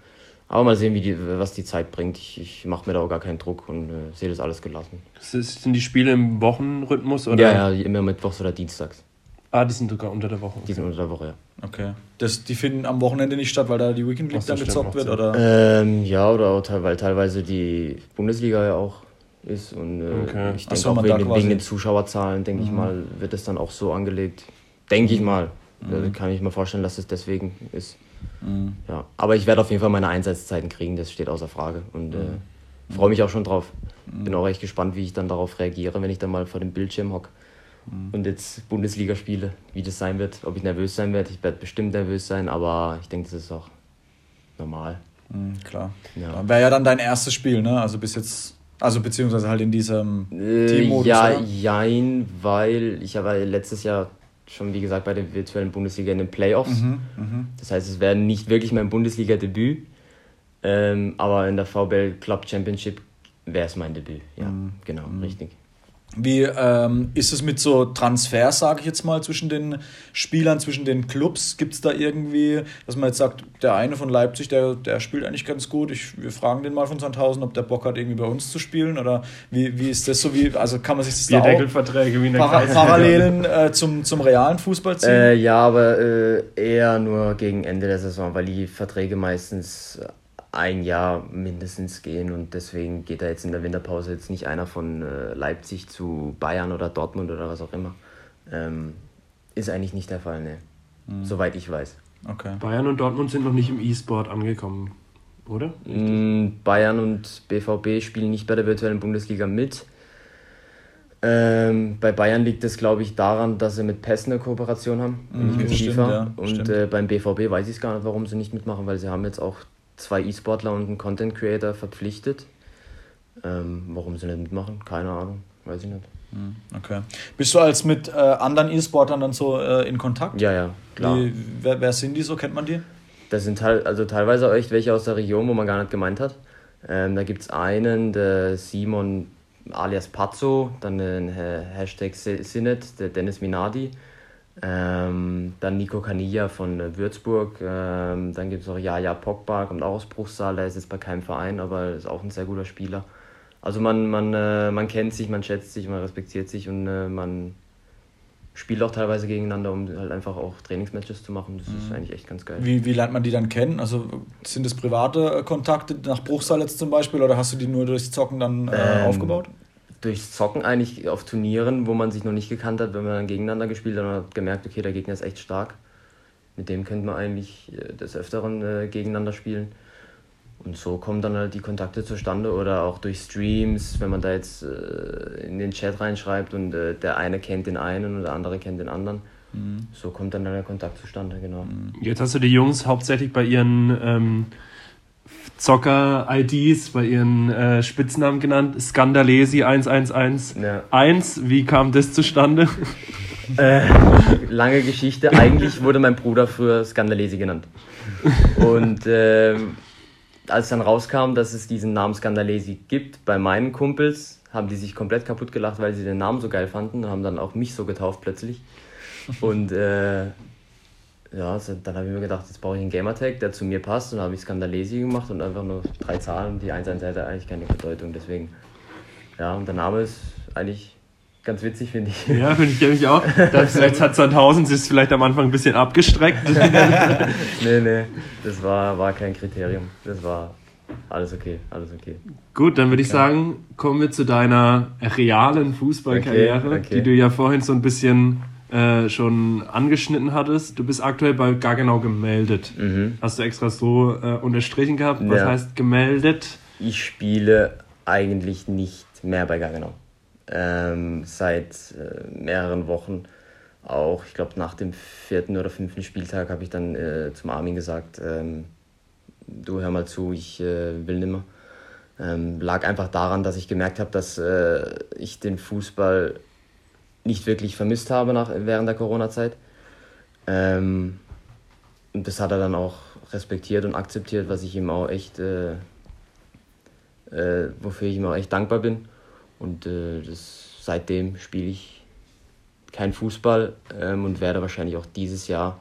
Aber mal sehen, wie die, was die Zeit bringt. Ich, ich mache mir da auch gar keinen Druck und äh, sehe das alles gelassen. Sind die Spiele im Wochenrhythmus? Oder? Ja, ja, immer mittwochs oder dienstags. Ah, die sind sogar unter der Woche. Die sind unter der Woche, ja. Okay. Das, die finden am Wochenende nicht statt, weil da die Weekend League dann gezockt wird, oder? Ähm, ja, oder weil teilweise die Bundesliga ja auch ist. Und äh, okay. ich denke so, auch wegen, wegen, den Zuschauerzahlen, denke mhm. ich mal, wird es dann auch so angelegt. Denke ich mal. Mhm. Da kann ich mir vorstellen, dass es deswegen ist. Mhm. Ja, aber ich werde auf jeden Fall meine Einsatzzeiten kriegen, das steht außer Frage. Und äh, mhm. freue mich auch schon drauf. Mhm. Bin auch echt gespannt, wie ich dann darauf reagiere, wenn ich dann mal vor dem Bildschirm hocke mhm. und jetzt Bundesliga spiele, wie das sein wird. Ob ich nervös sein werde, ich werde bestimmt nervös sein, aber ich denke, das ist auch normal. Mhm, klar. Ja. Wäre ja dann dein erstes Spiel, ne? Also bis jetzt. Also beziehungsweise halt in diesem äh, Teammodus. Ja, oder? jein, weil ich habe letztes Jahr schon, wie gesagt, bei der virtuellen Bundesliga in den Playoffs. Mhm, mh. Das heißt, es wäre nicht wirklich mein Bundesliga-Debüt, ähm, aber in der VBL Club Championship wäre es mein Debüt. Ja, mhm. genau, mhm. richtig. Wie ähm, ist es mit so Transfers, sage ich jetzt mal, zwischen den Spielern, zwischen den Clubs? Gibt es da irgendwie, dass man jetzt sagt, der eine von Leipzig, der, der spielt eigentlich ganz gut, ich, wir fragen den mal von Sandhausen, ob der Bock hat, irgendwie bei uns zu spielen? Oder wie, wie ist das so? Wie, also kann man sich das da auch wie Para Parallelen äh, zum, zum realen Fußball ziehen? Äh, ja, aber äh, eher nur gegen Ende der Saison, weil die Verträge meistens ein Jahr mindestens gehen und deswegen geht da jetzt in der Winterpause jetzt nicht einer von äh, Leipzig zu Bayern oder Dortmund oder was auch immer. Ähm, ist eigentlich nicht der Fall, ne. Mhm. Soweit ich weiß. Okay. Bayern und Dortmund sind noch nicht im E-Sport angekommen, oder? Mhm, Bayern und BVB spielen nicht bei der virtuellen Bundesliga mit. Ähm, bei Bayern liegt es, glaube ich, daran, dass sie mit PES eine Kooperation haben, mhm, nicht mit FIFA. Stimmt, ja, und äh, beim BVB weiß ich es gar nicht, warum sie nicht mitmachen, weil sie haben jetzt auch zwei E-Sportler und einen Content Creator verpflichtet. Ähm, warum sie nicht mitmachen, keine Ahnung, weiß ich nicht. Hm, okay. Bist du als mit äh, anderen E-Sportlern dann so äh, in Kontakt? Ja, ja, klar. Wie, wer, wer, sind die so? Kennt man die? Das sind te also teilweise echt welche aus der Region, wo man gar nicht gemeint hat. Ähm, da gibt es einen, der Simon alias Pazzo, dann den Hashtag Sinet, der Dennis Minardi. Ähm, dann Nico Canilla von äh, Würzburg. Ähm, dann gibt es noch Jaja Pogba, kommt auch aus Bruchsal, der ist jetzt bei keinem Verein, aber ist auch ein sehr guter Spieler. Also man, man, äh, man kennt sich, man schätzt sich, man respektiert sich und äh, man spielt auch teilweise gegeneinander, um halt einfach auch Trainingsmatches zu machen. Das mhm. ist eigentlich echt ganz geil. Wie, wie lernt man die dann kennen? Also sind das private äh, Kontakte nach Bruchsal jetzt zum Beispiel oder hast du die nur durchs Zocken dann äh, ähm, aufgebaut? Durchs Zocken eigentlich auf Turnieren, wo man sich noch nicht gekannt hat, wenn man dann gegeneinander gespielt hat und hat gemerkt, okay, der Gegner ist echt stark. Mit dem könnte man eigentlich äh, des Öfteren äh, gegeneinander spielen. Und so kommen dann halt die Kontakte zustande oder auch durch Streams, wenn man da jetzt äh, in den Chat reinschreibt und äh, der eine kennt den einen und der andere kennt den anderen. Mhm. So kommt dann, dann der Kontakt zustande, genau. Jetzt hast du die Jungs hauptsächlich bei ihren ähm, Zocker-IDs bei ihren äh, Spitznamen genannt. Skandalesi 111. Ja. 1, wie kam das zustande? Äh, lange Geschichte. Eigentlich wurde mein Bruder früher Skandalesi genannt. Und äh, als dann rauskam, dass es diesen Namen Skandalesi gibt, bei meinen Kumpels haben die sich komplett kaputt gelacht, weil sie den Namen so geil fanden und haben dann auch mich so getauft plötzlich. Und äh, ja, also dann habe ich mir gedacht, jetzt brauche ich einen Gamertag, der zu mir passt. Und dann habe ich Skandalesi gemacht und einfach nur drei Zahlen. Die 1 hatte eigentlich keine Bedeutung. Deswegen, ja, und der Name ist eigentlich ganz witzig, finde ich. Ja, finde ich nämlich auch. Da vielleicht hat Sandhausen sich vielleicht am Anfang ein bisschen abgestreckt. nee, nee, das war, war kein Kriterium. Das war alles okay, alles okay. Gut, dann würde ich sagen, kommen wir zu deiner realen Fußballkarriere, okay, okay. die du ja vorhin so ein bisschen äh, schon angeschnitten hattest. Du bist aktuell bei Gaggenau gemeldet. Mhm. Hast du extra so äh, unterstrichen gehabt? Was ja. heißt gemeldet? Ich spiele eigentlich nicht mehr bei Gaggenau. Ähm, seit äh, mehreren Wochen auch, ich glaube nach dem vierten oder fünften Spieltag habe ich dann äh, zum Armin gesagt, ähm, du hör mal zu, ich äh, will nimmer. Ähm, lag einfach daran, dass ich gemerkt habe, dass äh, ich den Fußball nicht wirklich vermisst habe nach, während der Corona-Zeit. Ähm, und das hat er dann auch respektiert und akzeptiert, was ich ihm auch echt, äh, äh, wofür ich ihm auch echt dankbar bin. Und äh, das, seitdem spiele ich kein Fußball ähm, und werde wahrscheinlich auch dieses Jahr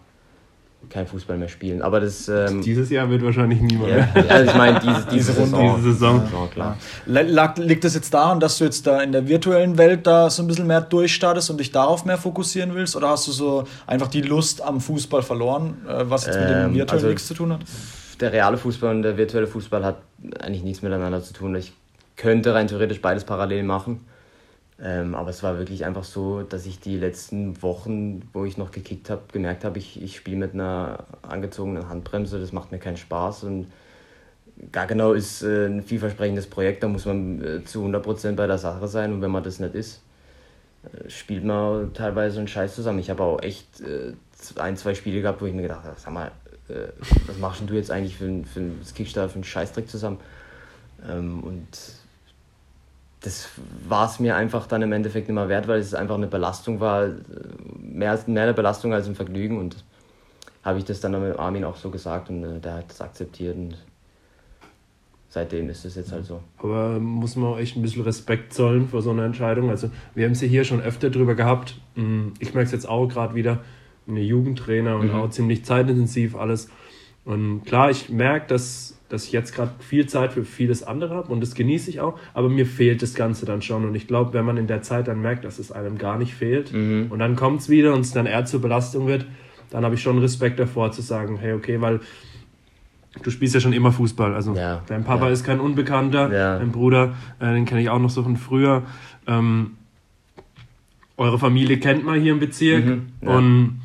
kein Fußball mehr spielen. Aber das ähm, dieses Jahr wird wahrscheinlich niemand. Ja, also ich meine diese, diese, diese Saison. Diese Saison. Ja, klar. Lag, liegt das jetzt daran, dass du jetzt da in der virtuellen Welt da so ein bisschen mehr durchstartest und dich darauf mehr fokussieren willst, oder hast du so einfach die Lust am Fußball verloren, äh, was jetzt mit dem ähm, virtuellen also nichts zu tun hat? Der reale Fußball und der virtuelle Fußball hat eigentlich nichts miteinander zu tun. Ich könnte rein theoretisch beides parallel machen. Ähm, aber es war wirklich einfach so, dass ich die letzten Wochen, wo ich noch gekickt habe, gemerkt habe, ich, ich spiele mit einer angezogenen Handbremse, das macht mir keinen Spaß. Und gar genau ist äh, ein vielversprechendes Projekt, da muss man äh, zu 100% bei der Sache sein. Und wenn man das nicht ist, äh, spielt man teilweise einen Scheiß zusammen. Ich habe auch echt äh, ein, zwei Spiele gehabt, wo ich mir gedacht habe, sag mal, äh, was machst du jetzt eigentlich für, für, das kickst du für einen Scheißdreck zusammen? Ähm, und das war es mir einfach dann im Endeffekt nicht mehr wert, weil es einfach eine Belastung war, mehr, als, mehr eine Belastung als ein Vergnügen. Und habe ich das dann mit Armin auch so gesagt und äh, der hat das akzeptiert und seitdem ist es jetzt halt so. Aber muss man auch echt ein bisschen Respekt zollen vor so einer Entscheidung. Also wir haben es hier schon öfter drüber gehabt. Mm, ich merke es jetzt auch gerade wieder, eine Jugendtrainer und mhm. auch ziemlich zeitintensiv alles. Und klar, ich merke, dass dass ich jetzt gerade viel Zeit für vieles andere habe und das genieße ich auch, aber mir fehlt das Ganze dann schon. Und ich glaube, wenn man in der Zeit dann merkt, dass es einem gar nicht fehlt mhm. und dann kommt es wieder und es dann eher zur Belastung wird, dann habe ich schon Respekt davor zu sagen, hey, okay, weil du spielst ja schon immer Fußball. Also ja, dein Papa ja. ist kein Unbekannter, ja. dein Bruder, äh, den kenne ich auch noch so von früher. Ähm, eure Familie kennt man hier im Bezirk mhm, und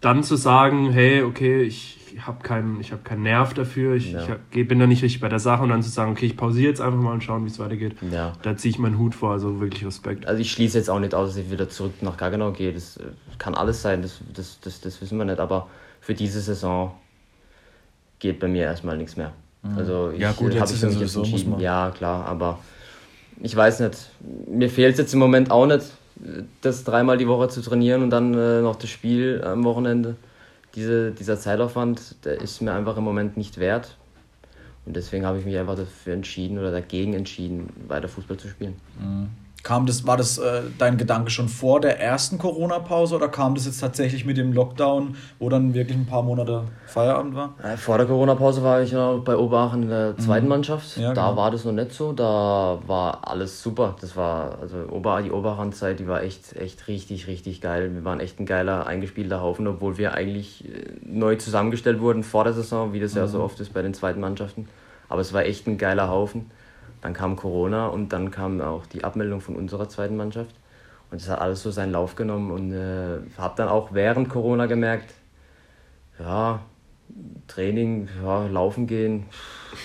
dann zu sagen, hey, okay, ich habe keinen, hab keinen Nerv dafür, ich, ja. ich bin da nicht richtig bei der Sache und dann zu sagen, okay, ich pausiere jetzt einfach mal und schauen, wie es weitergeht. Ja. Da ziehe ich meinen Hut vor, also wirklich Respekt. Also ich schließe jetzt auch nicht aus, dass ich wieder zurück nach Gaggenau gehe. Das äh, kann alles sein, das, das, das, das wissen wir nicht, aber für diese Saison geht bei mir erstmal nichts mehr. Mhm. Also ich, ja, gut, jetzt ich ist sowieso, muss man. Ja, klar, aber ich weiß nicht. Mir fehlt es jetzt im Moment auch nicht, das dreimal die Woche zu trainieren und dann äh, noch das Spiel am Wochenende diese, dieser Zeitaufwand, der ist mir einfach im Moment nicht wert. Und deswegen habe ich mich einfach dafür entschieden oder dagegen entschieden, weiter Fußball zu spielen. Mhm. Kam das, war das äh, dein Gedanke schon vor der ersten Corona-Pause oder kam das jetzt tatsächlich mit dem Lockdown, wo dann wirklich ein paar Monate Feierabend war? Äh, vor der Corona-Pause war ich noch bei Oberachern in der mhm. zweiten mhm. Mannschaft. Ja, da genau. war das noch nicht so. Da war alles super. Das war, also Ober, die Oberachern-Zeit, die war echt, echt richtig, richtig geil. Wir waren echt ein geiler, eingespielter Haufen, obwohl wir eigentlich äh, neu zusammengestellt wurden vor der Saison, wie das mhm. ja so oft ist bei den zweiten Mannschaften. Aber es war echt ein geiler Haufen. Dann kam Corona und dann kam auch die Abmeldung von unserer zweiten Mannschaft. Und das hat alles so seinen Lauf genommen und äh, habe dann auch während Corona gemerkt, ja, Training, ja, laufen gehen,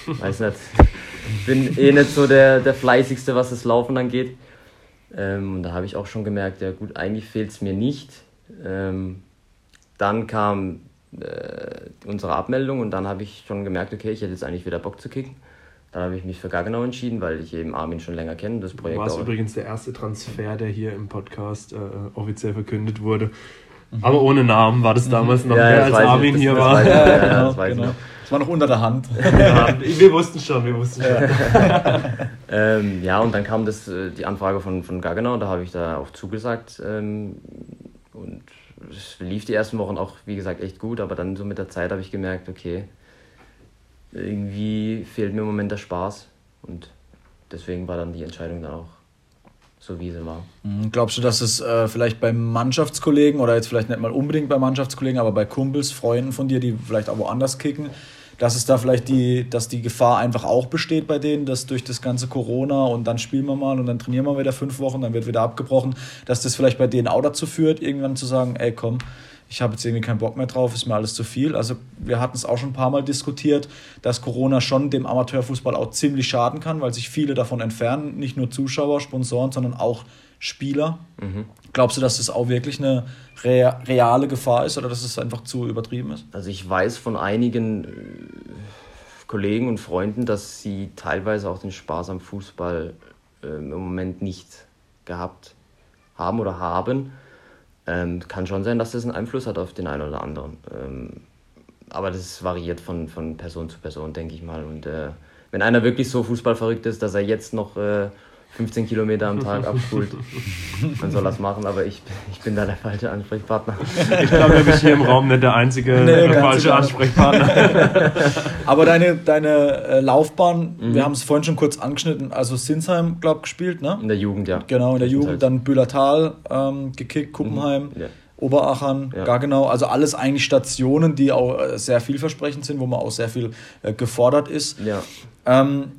weiß nicht. Bin eh nicht so der, der fleißigste, was das Laufen angeht. Ähm, und da habe ich auch schon gemerkt, ja gut, eigentlich fehlt es mir nicht. Ähm, dann kam äh, unsere Abmeldung und dann habe ich schon gemerkt, okay, ich hätte jetzt eigentlich wieder Bock zu kicken. Dann habe ich mich für Gaggenau entschieden, weil ich eben Armin schon länger kenne. Das Projekt warst übrigens der erste Transfer, der hier im Podcast äh, offiziell verkündet wurde. Mhm. Aber ohne Namen war das damals noch ja, mehr, als Armin das, hier das war. ja, ja, genau, das, genau. das war noch unter der Hand. Ja, wir wussten schon, wir wussten schon. ähm, ja, und dann kam das, äh, die Anfrage von, von Gaggenau, da habe ich da auch zugesagt. Ähm, und es lief die ersten Wochen auch, wie gesagt, echt gut, aber dann so mit der Zeit habe ich gemerkt, okay, irgendwie fehlt mir im Moment der Spaß und deswegen war dann die Entscheidung dann auch so, wie sie war. Mhm. Glaubst du, dass es äh, vielleicht bei Mannschaftskollegen oder jetzt vielleicht nicht mal unbedingt bei Mannschaftskollegen, aber bei Kumpels, Freunden von dir, die vielleicht auch woanders kicken, dass es da vielleicht die, dass die Gefahr einfach auch besteht bei denen, dass durch das ganze Corona und dann spielen wir mal und dann trainieren wir wieder fünf Wochen, dann wird wieder abgebrochen, dass das vielleicht bei denen auch dazu führt, irgendwann zu sagen, ey komm, ich habe jetzt irgendwie keinen Bock mehr drauf, ist mir alles zu viel. Also wir hatten es auch schon ein paar Mal diskutiert, dass Corona schon dem Amateurfußball auch ziemlich schaden kann, weil sich viele davon entfernen, nicht nur Zuschauer, Sponsoren, sondern auch Spieler. Mhm. Glaubst du, dass das auch wirklich eine reale Gefahr ist oder dass es einfach zu übertrieben ist? Also ich weiß von einigen äh, Kollegen und Freunden, dass sie teilweise auch den Spaß am Fußball äh, im Moment nicht gehabt haben oder haben. Ähm, kann schon sein, dass das einen Einfluss hat auf den einen oder anderen. Ähm, aber das variiert von, von Person zu Person, denke ich mal. Und äh, wenn einer wirklich so fußballverrückt ist, dass er jetzt noch äh, 15 Kilometer am Tag abspult. Man soll das machen, aber ich, ich bin da der falsche Ansprechpartner. Ich glaube, du bist hier im Raum nicht der einzige nee, falsche Ansprechpartner. aber deine, deine äh, Laufbahn, mhm. wir haben es vorhin schon kurz angeschnitten, also Sinsheim, glaube ich, gespielt, ne? In der Jugend, ja. Genau, in der Jugend. Dann Bühlertal ähm, gekickt, Kuppenheim. Mhm. Ja. Oberachern, ja. gar genau. Also alles eigentlich Stationen, die auch äh, sehr vielversprechend sind, wo man auch sehr viel äh, gefordert ist. Ja. Ähm,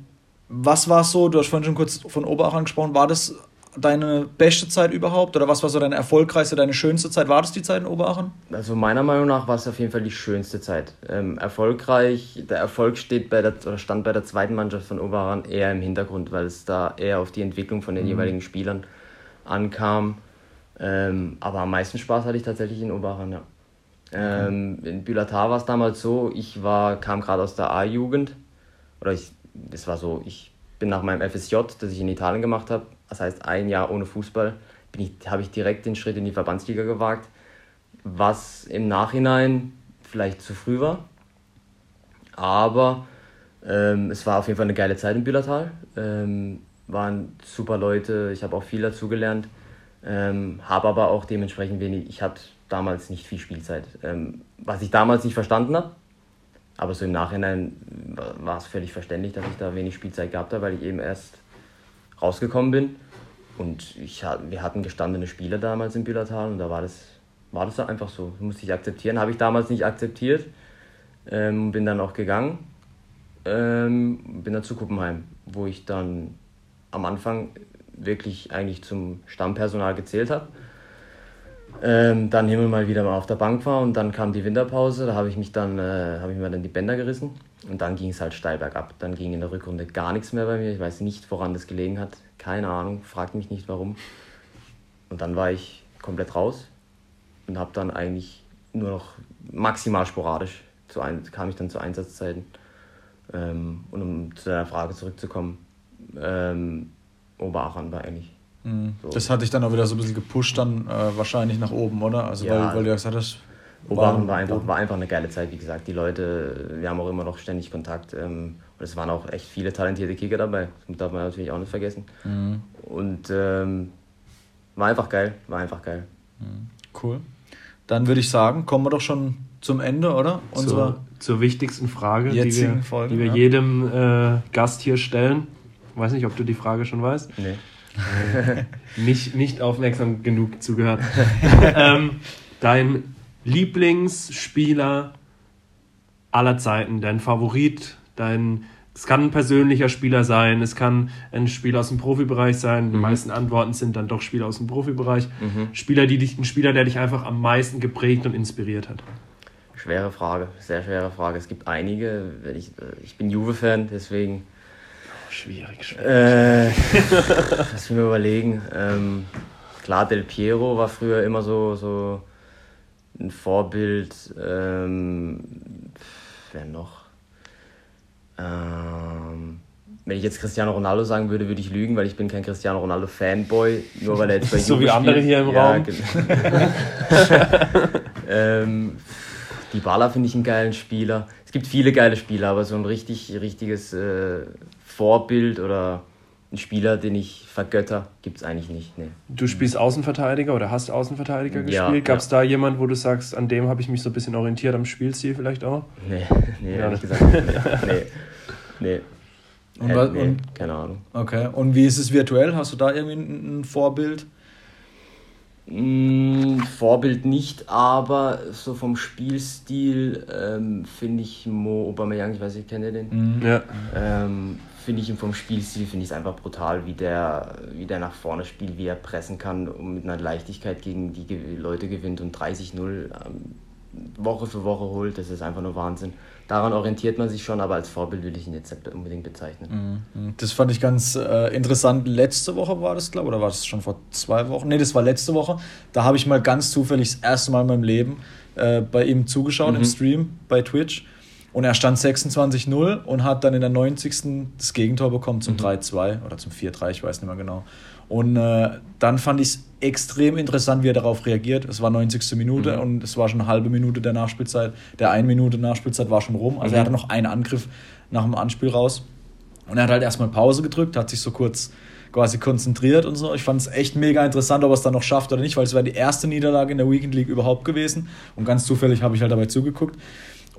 was war so, du hast vorhin schon kurz von Oberachern gesprochen, war das deine beste Zeit überhaupt oder was war so deine erfolgreichste, deine schönste Zeit? War das die Zeit in Oberachern? Also meiner Meinung nach war es auf jeden Fall die schönste Zeit. Ähm, erfolgreich, der Erfolg steht bei der, oder stand bei der zweiten Mannschaft von Oberachern eher im Hintergrund, weil es da eher auf die Entwicklung von den mhm. jeweiligen Spielern ankam. Ähm, aber am meisten Spaß hatte ich tatsächlich in Oberachern, ja. Ähm, in Bülatar war es damals so, ich war, kam gerade aus der A-Jugend oder ich das war so, ich bin nach meinem FSJ, das ich in Italien gemacht habe, das heißt ein Jahr ohne Fußball, habe ich direkt den Schritt in die Verbandsliga gewagt, was im Nachhinein vielleicht zu früh war. Aber ähm, es war auf jeden Fall eine geile Zeit in Bühlertal. Ähm, waren super Leute, ich habe auch viel dazugelernt, ähm, habe aber auch dementsprechend wenig, ich hatte damals nicht viel Spielzeit. Ähm, was ich damals nicht verstanden habe, aber so im Nachhinein war es völlig verständlich, dass ich da wenig Spielzeit gehabt habe, weil ich eben erst rausgekommen bin. Und ich, wir hatten gestandene Spieler damals im Bühlertal und da war das, war das einfach so. Das musste ich akzeptieren. Habe ich damals nicht akzeptiert. Ähm, bin dann auch gegangen. Ähm, bin dann zu Kuppenheim, wo ich dann am Anfang wirklich eigentlich zum Stammpersonal gezählt habe. Ähm, dann und mal wieder mal auf der Bank war und dann kam die Winterpause, da habe ich mich dann, äh, habe ich mir dann die Bänder gerissen und dann ging es halt steil bergab. Dann ging in der Rückrunde gar nichts mehr bei mir. Ich weiß nicht, woran das gelegen hat. Keine Ahnung, fragt mich nicht warum. Und dann war ich komplett raus und habe dann eigentlich nur noch maximal sporadisch zu ein, kam ich dann zu Einsatzzeiten. Ähm, und um zu der Frage zurückzukommen, ähm, Oberachern war eigentlich Mhm. So. Das hat dich dann auch wieder so ein bisschen gepusht, dann äh, wahrscheinlich nach oben, oder? Also, ja, weil, weil du ja gesagt hast, Oberhausen war einfach, war einfach eine geile Zeit, wie gesagt. Die Leute, wir haben auch immer noch ständig Kontakt. Ähm, und es waren auch echt viele talentierte Kicker dabei. Das darf man natürlich auch nicht vergessen. Mhm. Und ähm, war einfach geil, war einfach geil. Mhm. Cool. Dann würde ich sagen, kommen wir doch schon zum Ende, oder? Zur, zur wichtigsten Frage, die wir, Folge, die wir ja. jedem äh, Gast hier stellen. Ich weiß nicht, ob du die Frage schon weißt. Nee. nicht, nicht aufmerksam genug zugehört. ähm, dein Lieblingsspieler aller Zeiten, dein Favorit, dein es kann ein persönlicher Spieler sein, es kann ein Spieler aus dem Profibereich sein. Die mhm. meisten Antworten sind dann doch Spieler aus dem Profibereich. Mhm. Spieler, die dich, ein Spieler, der dich einfach am meisten geprägt und inspiriert hat. Schwere Frage, sehr schwere Frage. Es gibt einige. Ich, ich bin Juve-Fan, deswegen Schwierig, schwierig. Äh, lass mich mal überlegen. Ähm, klar, Del Piero war früher immer so, so ein Vorbild. Ähm, wer noch? Ähm, wenn ich jetzt Cristiano Ronaldo sagen würde, würde ich lügen, weil ich bin kein Cristiano Ronaldo Fanboy, nur weil er jetzt bei So Juve wie andere hier im ja, Raum. ähm, die Bala finde ich einen geilen Spieler. Es gibt viele geile Spieler, aber so ein richtig, richtiges äh, Vorbild oder ein Spieler, den ich vergötter, gibt es eigentlich nicht. Nee. Du spielst Außenverteidiger oder hast Außenverteidiger ja, gespielt? Gab es ja. da jemanden, wo du sagst, an dem habe ich mich so ein bisschen orientiert, am Spielstil vielleicht auch? Nee, nee, ja, ehrlich gesagt. nee. nee. Und, äh, nee, und, keine Ahnung. Okay, und wie ist es virtuell? Hast du da irgendwie ein, ein Vorbild? Mm, Vorbild nicht, aber so vom Spielstil ähm, finde ich Mo Aubameyang, ich weiß nicht, kennt ihr den? Mhm. Ja. Ähm, finde ich ihn vom Spielstil finde ich es einfach brutal, wie der, wie der nach vorne spielt, wie er pressen kann und mit einer Leichtigkeit gegen die Leute gewinnt und 30-0 ähm, Woche für Woche holt. Das ist einfach nur Wahnsinn daran orientiert man sich schon, aber als Vorbild will ich ihn jetzt nicht unbedingt bezeichnen. Mhm. Das fand ich ganz äh, interessant. Letzte Woche war das, glaube ich, oder war das schon vor zwei Wochen? Ne, das war letzte Woche. Da habe ich mal ganz zufällig das erste Mal in meinem Leben äh, bei ihm zugeschaut mhm. im Stream bei Twitch. Und er stand 26-0 und hat dann in der 90. das Gegentor bekommen zum mhm. 3-2 oder zum 4-3, ich weiß nicht mehr genau. Und äh, dann fand ich es extrem interessant, wie er darauf reagiert. Es war 90. Minute mhm. und es war schon eine halbe Minute der Nachspielzeit. Der eine Minute Nachspielzeit war schon rum. Also mhm. er hatte noch einen Angriff nach dem Anspiel raus. Und er hat halt erstmal Pause gedrückt, hat sich so kurz quasi konzentriert und so. Ich fand es echt mega interessant, ob er es dann noch schafft oder nicht, weil es war die erste Niederlage in der Weekend League überhaupt gewesen. Und ganz zufällig habe ich halt dabei zugeguckt.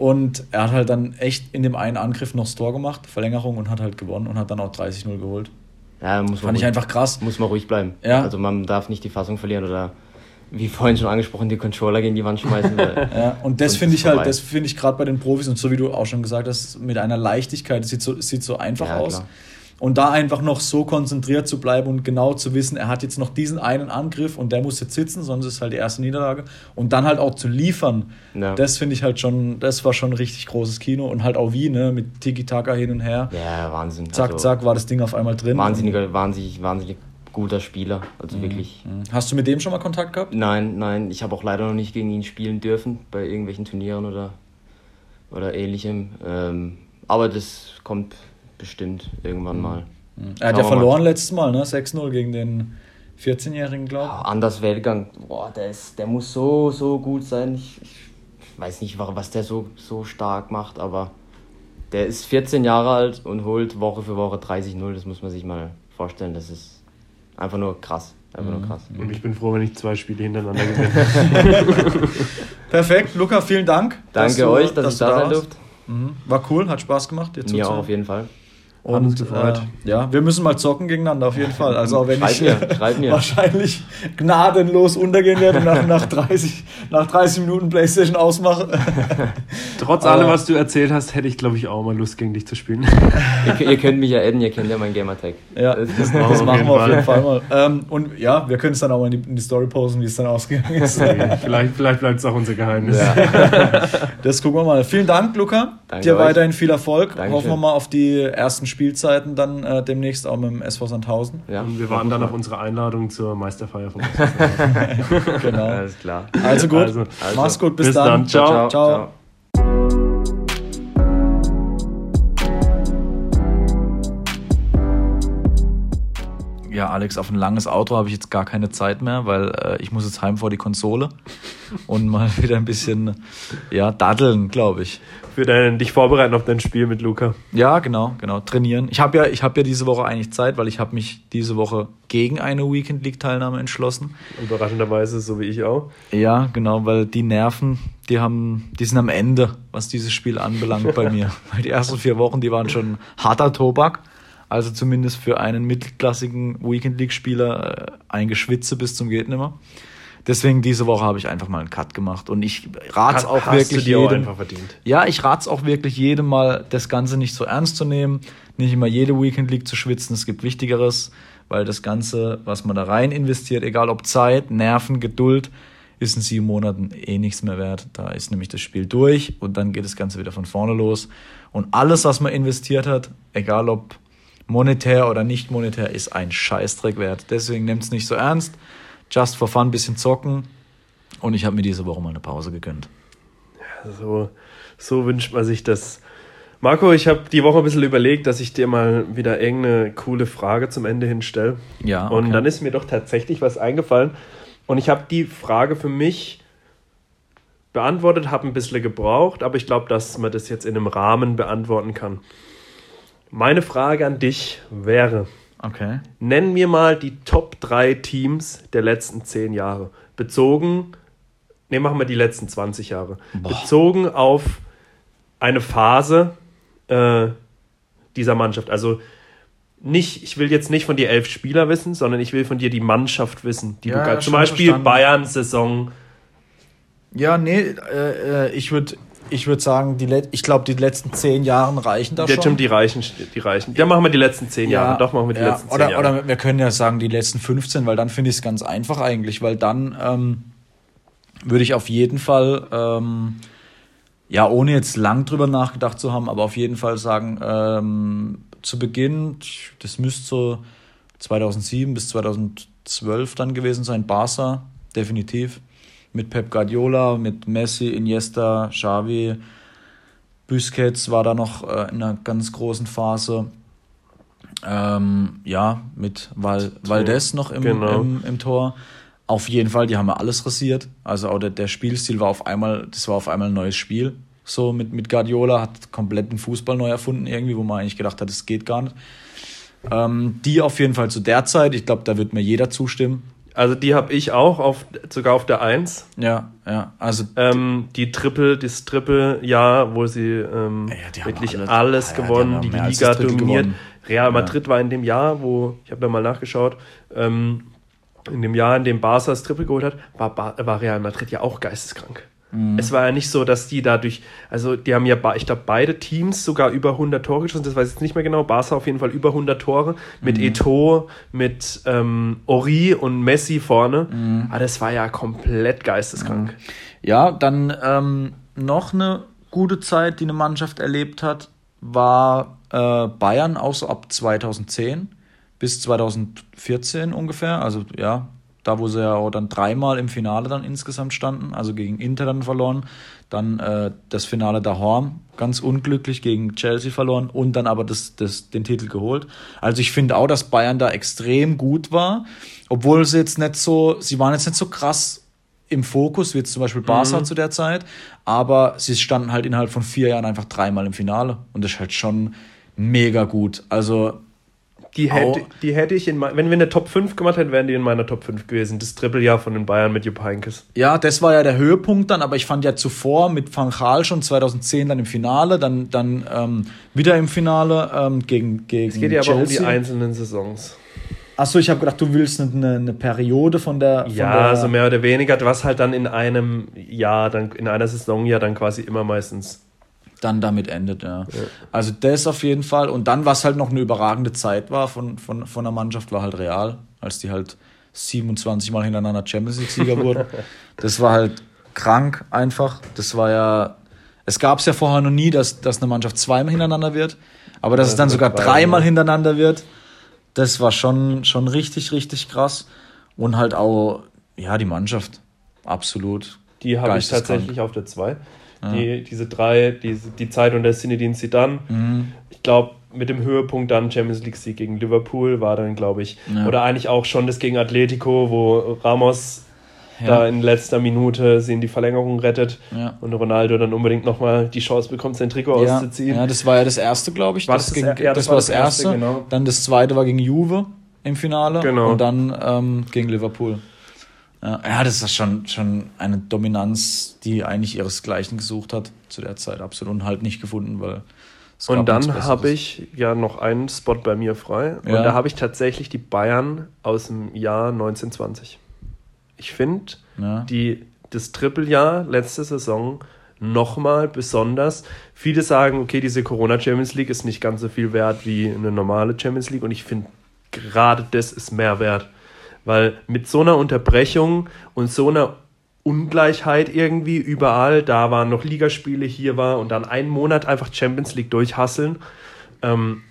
Und er hat halt dann echt in dem einen Angriff noch das Tor gemacht, Verlängerung und hat halt gewonnen und hat dann auch 30-0 geholt. Ja, muss Fand ich einfach krass. Muss man ruhig bleiben. Ja. Also man darf nicht die Fassung verlieren oder wie vorhin schon angesprochen, die Controller gegen die Wand schmeißen. ja, und das finde ich halt, das finde ich gerade bei den Profis und so wie du auch schon gesagt hast, mit einer Leichtigkeit, es sieht so, sieht so einfach ja, aus. Klar. Und da einfach noch so konzentriert zu bleiben und genau zu wissen, er hat jetzt noch diesen einen Angriff und der muss jetzt sitzen, sonst ist halt die erste Niederlage. Und dann halt auch zu liefern, ja. das finde ich halt schon, das war schon ein richtig großes Kino. Und halt auch wie, ne, mit Tiki-Taka hin und her. Ja, Wahnsinn. Zack, also, zack, war das Ding auf einmal drin. Wahnsinniger, wahnsinnig, wahnsinnig guter Spieler. Also mhm. wirklich. Mhm. Hast du mit dem schon mal Kontakt gehabt? Nein, nein. Ich habe auch leider noch nicht gegen ihn spielen dürfen bei irgendwelchen Turnieren oder, oder ähnlichem. Ähm, aber das kommt bestimmt irgendwann mhm. mal. Er hat ja verloren letztes Mal, ne? 6-0 gegen den 14-Jährigen, glaube ich. anders Weltgang. Boah, der, ist, der muss so, so gut sein. Ich, ich weiß nicht, was der so, so stark macht, aber der ist 14 Jahre alt und holt Woche für Woche 30-0. Das muss man sich mal vorstellen. Das ist einfach nur krass. Einfach nur mhm. krass. Und ich bin froh, wenn ich zwei Spiele hintereinander gewinne. Perfekt, Luca, vielen Dank. Danke dass euch, dass, dass ich da sein durfte. Mhm. War cool, hat Spaß gemacht. Dir Mir auch auf jeden Fall. Und äh, ja, wir müssen mal zocken gegeneinander auf jeden Fall. Also auch wenn ich mir, wahrscheinlich gnadenlos untergehen werde nach, nach, 30, nach 30 Minuten Playstation ausmache. Trotz allem, was du erzählt hast, hätte ich glaube ich auch mal Lust gegen dich zu spielen. ihr, ihr, könnt mich ja adden, ihr kennt ja mein Gamertag. Ja, das, das, das machen wir auf jeden Fall mal. Ähm, und ja, wir können es dann auch mal in die, in die, Story posten, wie es dann ausgegangen ist. vielleicht vielleicht bleibt es auch unser Geheimnis. Ja. das gucken wir mal. Vielen Dank, Luca. Danke Dir euch. weiterhin viel Erfolg. Dankeschön. Hoffen wir mal auf die ersten Spielzeiten dann äh, demnächst auch mit dem SV Sandhausen. Ja, und wir warten dann auf unsere Einladung zur Meisterfeier von Genau. Alles klar. Also gut. Also, also. Mach's gut. Bis, bis dann. dann. ciao. ciao. ciao. Ja, Alex, auf ein langes Auto habe ich jetzt gar keine Zeit mehr, weil äh, ich muss jetzt heim vor die Konsole und mal wieder ein bisschen ja, daddeln, glaube ich. Für dein, dich vorbereiten auf dein Spiel mit Luca. Ja, genau, genau, trainieren. Ich habe ja, hab ja diese Woche eigentlich Zeit, weil ich habe mich diese Woche gegen eine Weekend League Teilnahme entschlossen. Überraschenderweise, so wie ich auch. Ja, genau, weil die Nerven, die haben, die sind am Ende, was dieses Spiel anbelangt bei mir. Weil die ersten vier Wochen, die waren schon harter Tobak. Also zumindest für einen mittelklassigen Weekend League-Spieler äh, ein Geschwitze bis zum geht nimmer. Deswegen diese Woche habe ich einfach mal einen Cut gemacht und ich rate es auch wirklich jedem. Auch ja, ich rate es auch wirklich jedem mal, das Ganze nicht so ernst zu nehmen, nicht immer jede Weekend League zu schwitzen. Es gibt Wichtigeres, weil das Ganze, was man da rein investiert, egal ob Zeit, Nerven, Geduld, ist in sieben Monaten eh nichts mehr wert. Da ist nämlich das Spiel durch und dann geht das Ganze wieder von vorne los. Und alles, was man investiert hat, egal ob monetär oder nicht monetär, ist ein Scheißdreck wert. Deswegen nehmt es nicht so ernst. Just for fun, bisschen zocken. Und ich habe mir diese Woche mal eine Pause gegönnt. Ja, so, so wünscht man sich das. Marco, ich habe die Woche ein bisschen überlegt, dass ich dir mal wieder irgendeine coole Frage zum Ende hinstelle. Ja. Okay. Und dann ist mir doch tatsächlich was eingefallen. Und ich habe die Frage für mich beantwortet, habe ein bisschen gebraucht, aber ich glaube, dass man das jetzt in einem Rahmen beantworten kann. Meine Frage an dich wäre: Okay. Nenn mir mal die Top 3 Teams der letzten 10 Jahre. Bezogen, ne, machen wir die letzten 20 Jahre. Boah. Bezogen auf eine Phase äh, dieser Mannschaft. Also nicht, ich will jetzt nicht von dir elf Spieler wissen, sondern ich will von dir die Mannschaft wissen, die ja, du Zum Beispiel Bayern Saison Ja, nee, äh, äh ich würde ich würde sagen, die ich glaube, die letzten zehn Jahre reichen da schon. Die reichen, die reichen. Ja, machen wir die letzten zehn ja, Jahre. Doch, machen wir die ja, letzten zehn oder, Jahre. Oder wir können ja sagen, die letzten 15, weil dann finde ich es ganz einfach eigentlich, weil dann ähm, würde ich auf jeden Fall, ähm, ja, ohne jetzt lang drüber nachgedacht zu haben, aber auf jeden Fall sagen, ähm, zu Beginn, das müsste so 2007 bis 2012 dann gewesen sein, Barca, definitiv mit Pep Guardiola, mit Messi, Iniesta, Xavi, Busquets war da noch äh, in einer ganz großen Phase. Ähm, ja, mit Val Valdez noch im, genau. im, im, Tor. Auf jeden Fall, die haben ja alles rasiert. Also auch der, der Spielstil war auf einmal, das war auf einmal ein neues Spiel. So mit, mit Guardiola hat komplett den Fußball neu erfunden, irgendwie, wo man eigentlich gedacht hat, das geht gar nicht. Ähm, die auf jeden Fall zu der Zeit, ich glaube, da wird mir jeder zustimmen. Also die habe ich auch auf sogar auf der 1. Ja, ja. Also ähm, die Triple, das Triple-Jahr, wo sie ähm, ja, wirklich alle, alles ja, gewonnen, die, die, die Liga dominiert. Gewonnen. Real Madrid ja. war in dem Jahr, wo, ich habe da mal nachgeschaut, ähm, in dem Jahr, in dem Barca das Triple geholt hat, war, war Real Madrid ja auch geisteskrank. Mhm. Es war ja nicht so, dass die dadurch, also die haben ja, ich glaube, beide Teams sogar über 100 Tore geschossen, das weiß ich jetzt nicht mehr genau, Barca auf jeden Fall über 100 Tore, mit mhm. Eto, mit ähm, Ori und Messi vorne, mhm. aber das war ja komplett geisteskrank. Mhm. Ja, dann ähm, noch eine gute Zeit, die eine Mannschaft erlebt hat, war äh, Bayern auch so ab 2010 bis 2014 ungefähr, also ja, da wo sie ja auch dann dreimal im Finale dann insgesamt standen, also gegen Inter dann verloren, dann äh, das Finale daheim ganz unglücklich gegen Chelsea verloren und dann aber das, das, den Titel geholt. Also ich finde auch, dass Bayern da extrem gut war, obwohl sie jetzt nicht so, sie waren jetzt nicht so krass im Fokus, wie jetzt zum Beispiel Barca mhm. zu der Zeit, aber sie standen halt innerhalb von vier Jahren einfach dreimal im Finale und das ist halt schon mega gut. Also die hätte, die hätte ich, in wenn wir eine Top 5 gemacht hätten, wären die in meiner Top 5 gewesen. Das Trippeljahr von den Bayern mit Jupp Heynckes. Ja, das war ja der Höhepunkt dann, aber ich fand ja zuvor mit Van Gaal schon 2010 dann im Finale, dann, dann ähm, wieder im Finale ähm, gegen, gegen Es geht ja aber um die einzelnen Saisons. Achso, ich habe gedacht, du willst eine, eine Periode von der. Von ja, der so mehr oder weniger, was halt dann in einem Jahr, dann in einer Saison ja dann quasi immer meistens dann damit endet, ja. ja. Also das auf jeden Fall. Und dann, was halt noch eine überragende Zeit war von, von, von der Mannschaft, war halt Real, als die halt 27 Mal hintereinander Champions League-Sieger wurden. Das war halt krank einfach. Das war ja. Es gab es ja vorher noch nie, dass, dass eine Mannschaft zweimal hintereinander wird. Aber dass ja, es dann sogar dreimal hintereinander wird, das war schon, schon richtig, richtig krass. Und halt auch, ja, die Mannschaft. Absolut. Die habe ich tatsächlich auf der 2. Ja. Die, diese drei, die, die Zeit unter Zinedine Zidane. Mhm. Ich glaube, mit dem Höhepunkt dann Champions League Sieg gegen Liverpool war dann, glaube ich, ja. oder eigentlich auch schon das gegen Atletico, wo Ramos ja. da in letzter Minute sie in die Verlängerung rettet ja. und Ronaldo dann unbedingt nochmal die Chance bekommt, sein Trikot ja. auszuziehen. Ja, das war ja das erste, glaube ich. Das, das, ging, das, das, war das erste. erste genau. Dann das zweite war gegen Juve im Finale genau. und dann ähm, gegen Liverpool. Ja, das ist schon, schon eine Dominanz, die eigentlich ihresgleichen gesucht hat zu der Zeit, absolut und halt nicht gefunden, weil. Und dann habe ich ja noch einen Spot bei mir frei. Ja. Und da habe ich tatsächlich die Bayern aus dem Jahr 1920. Ich finde ja. das Trippeljahr letzte Saison nochmal besonders. Viele sagen, okay, diese Corona Champions League ist nicht ganz so viel wert wie eine normale Champions League. Und ich finde, gerade das ist mehr wert. Weil mit so einer Unterbrechung und so einer Ungleichheit irgendwie überall, da waren noch Ligaspiele, hier war und dann einen Monat einfach Champions League durchhasseln. Ähm,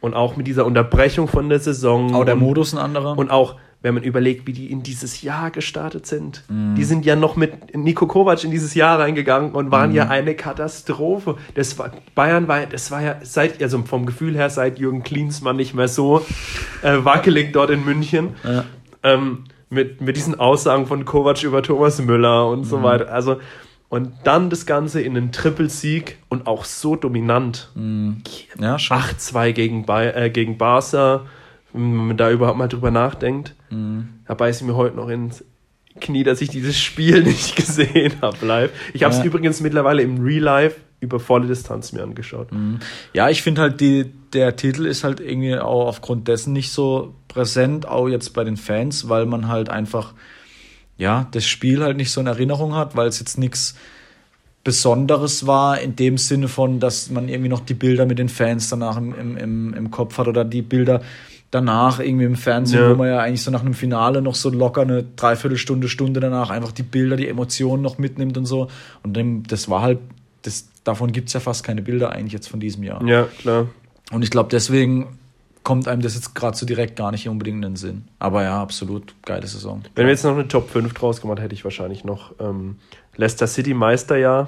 und auch mit dieser Unterbrechung von der Saison. Auch der Modus ein anderer. Und auch, wenn man überlegt, wie die in dieses Jahr gestartet sind. Mm. Die sind ja noch mit Nico Kovac in dieses Jahr reingegangen und waren mm. ja eine Katastrophe. Das war, Bayern war, das war ja seit, also vom Gefühl her, seit Jürgen Klinsmann nicht mehr so äh, wackelig dort in München. Ja ähm, mit, mit diesen Aussagen von Kovac über Thomas Müller und so mhm. weiter. Also, und dann das Ganze in einen Trippelsieg und auch so dominant. Mhm. Ja, 8-2 gegen, äh, gegen Barca, wenn man da überhaupt mal drüber nachdenkt. Mhm. Da beiße ich mir heute noch ins Knie, dass ich dieses Spiel nicht gesehen habe live. Ich habe es ja. übrigens mittlerweile im Real Life über volle Distanz mir angeschaut. Mhm. Ja, ich finde halt, die, der Titel ist halt irgendwie auch aufgrund dessen nicht so präsent, auch jetzt bei den Fans, weil man halt einfach ja, das Spiel halt nicht so in Erinnerung hat, weil es jetzt nichts Besonderes war, in dem Sinne von, dass man irgendwie noch die Bilder mit den Fans danach im, im, im Kopf hat oder die Bilder danach irgendwie im Fernsehen, ja. wo man ja eigentlich so nach einem Finale noch so locker eine Dreiviertelstunde, Stunde danach einfach die Bilder, die Emotionen noch mitnimmt und so. Und dem, das war halt, das, davon gibt es ja fast keine Bilder eigentlich jetzt von diesem Jahr. Ja, klar. Und ich glaube, deswegen kommt einem das jetzt gerade so direkt gar nicht unbedingt in den Sinn. Aber ja, absolut geile Saison. Wenn wir jetzt noch eine Top 5 draus gemacht, hätte ich wahrscheinlich noch ähm, Leicester City Meisterjahr.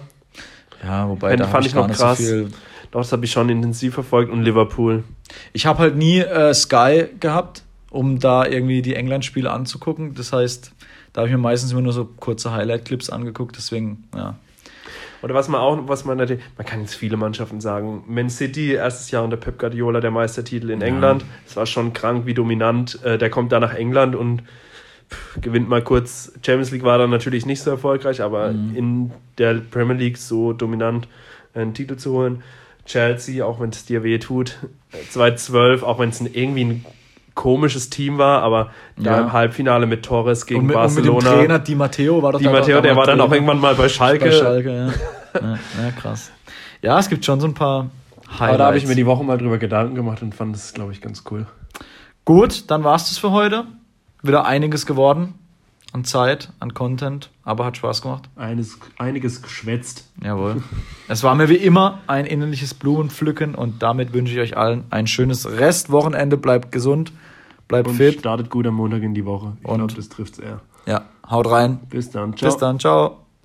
Ja, wobei da fand ich noch krass. So Doch, das habe ich schon intensiv verfolgt und Liverpool. Ich habe halt nie äh, Sky gehabt, um da irgendwie die England-Spiele anzugucken. Das heißt, da habe ich mir meistens immer nur so kurze Highlight-Clips angeguckt. Deswegen, ja, oder was man auch, was man natürlich, man kann jetzt viele Mannschaften sagen. Man City, erstes Jahr unter Pep Guardiola, der Meistertitel in ja. England. Es war schon krank, wie dominant. Äh, der kommt da nach England und pff, gewinnt mal kurz. Champions League war dann natürlich nicht so erfolgreich, aber mhm. in der Premier League so dominant äh, einen Titel zu holen. Chelsea, auch wenn es dir weh tut. 2012, auch wenn es irgendwie ein komisches Team war, aber da ja. im Halbfinale mit Torres gegen und mit, Barcelona. Und mit dem Trainer Di Matteo war doch Di Matteo, der war dann auch irgendwann mal bei Schalke. Bei Schalke ja. ja, ja, krass. Ja, es gibt schon so ein paar Highlights. Aber da habe ich mir die Woche mal drüber Gedanken gemacht und fand das, glaube ich, ganz cool. Gut, dann war es das für heute. Wieder einiges geworden an Zeit, an Content, aber hat Spaß gemacht. Eines, einiges geschwätzt. Jawohl. es war mir wie immer ein innerliches Blumenpflücken und damit wünsche ich euch allen ein schönes Restwochenende. Bleibt gesund, bleibt und fit. startet gut am Montag in die Woche. Ich glaube, das trifft es eher. Ja, haut rein. Bis dann. Ciao. Bis dann. Ciao.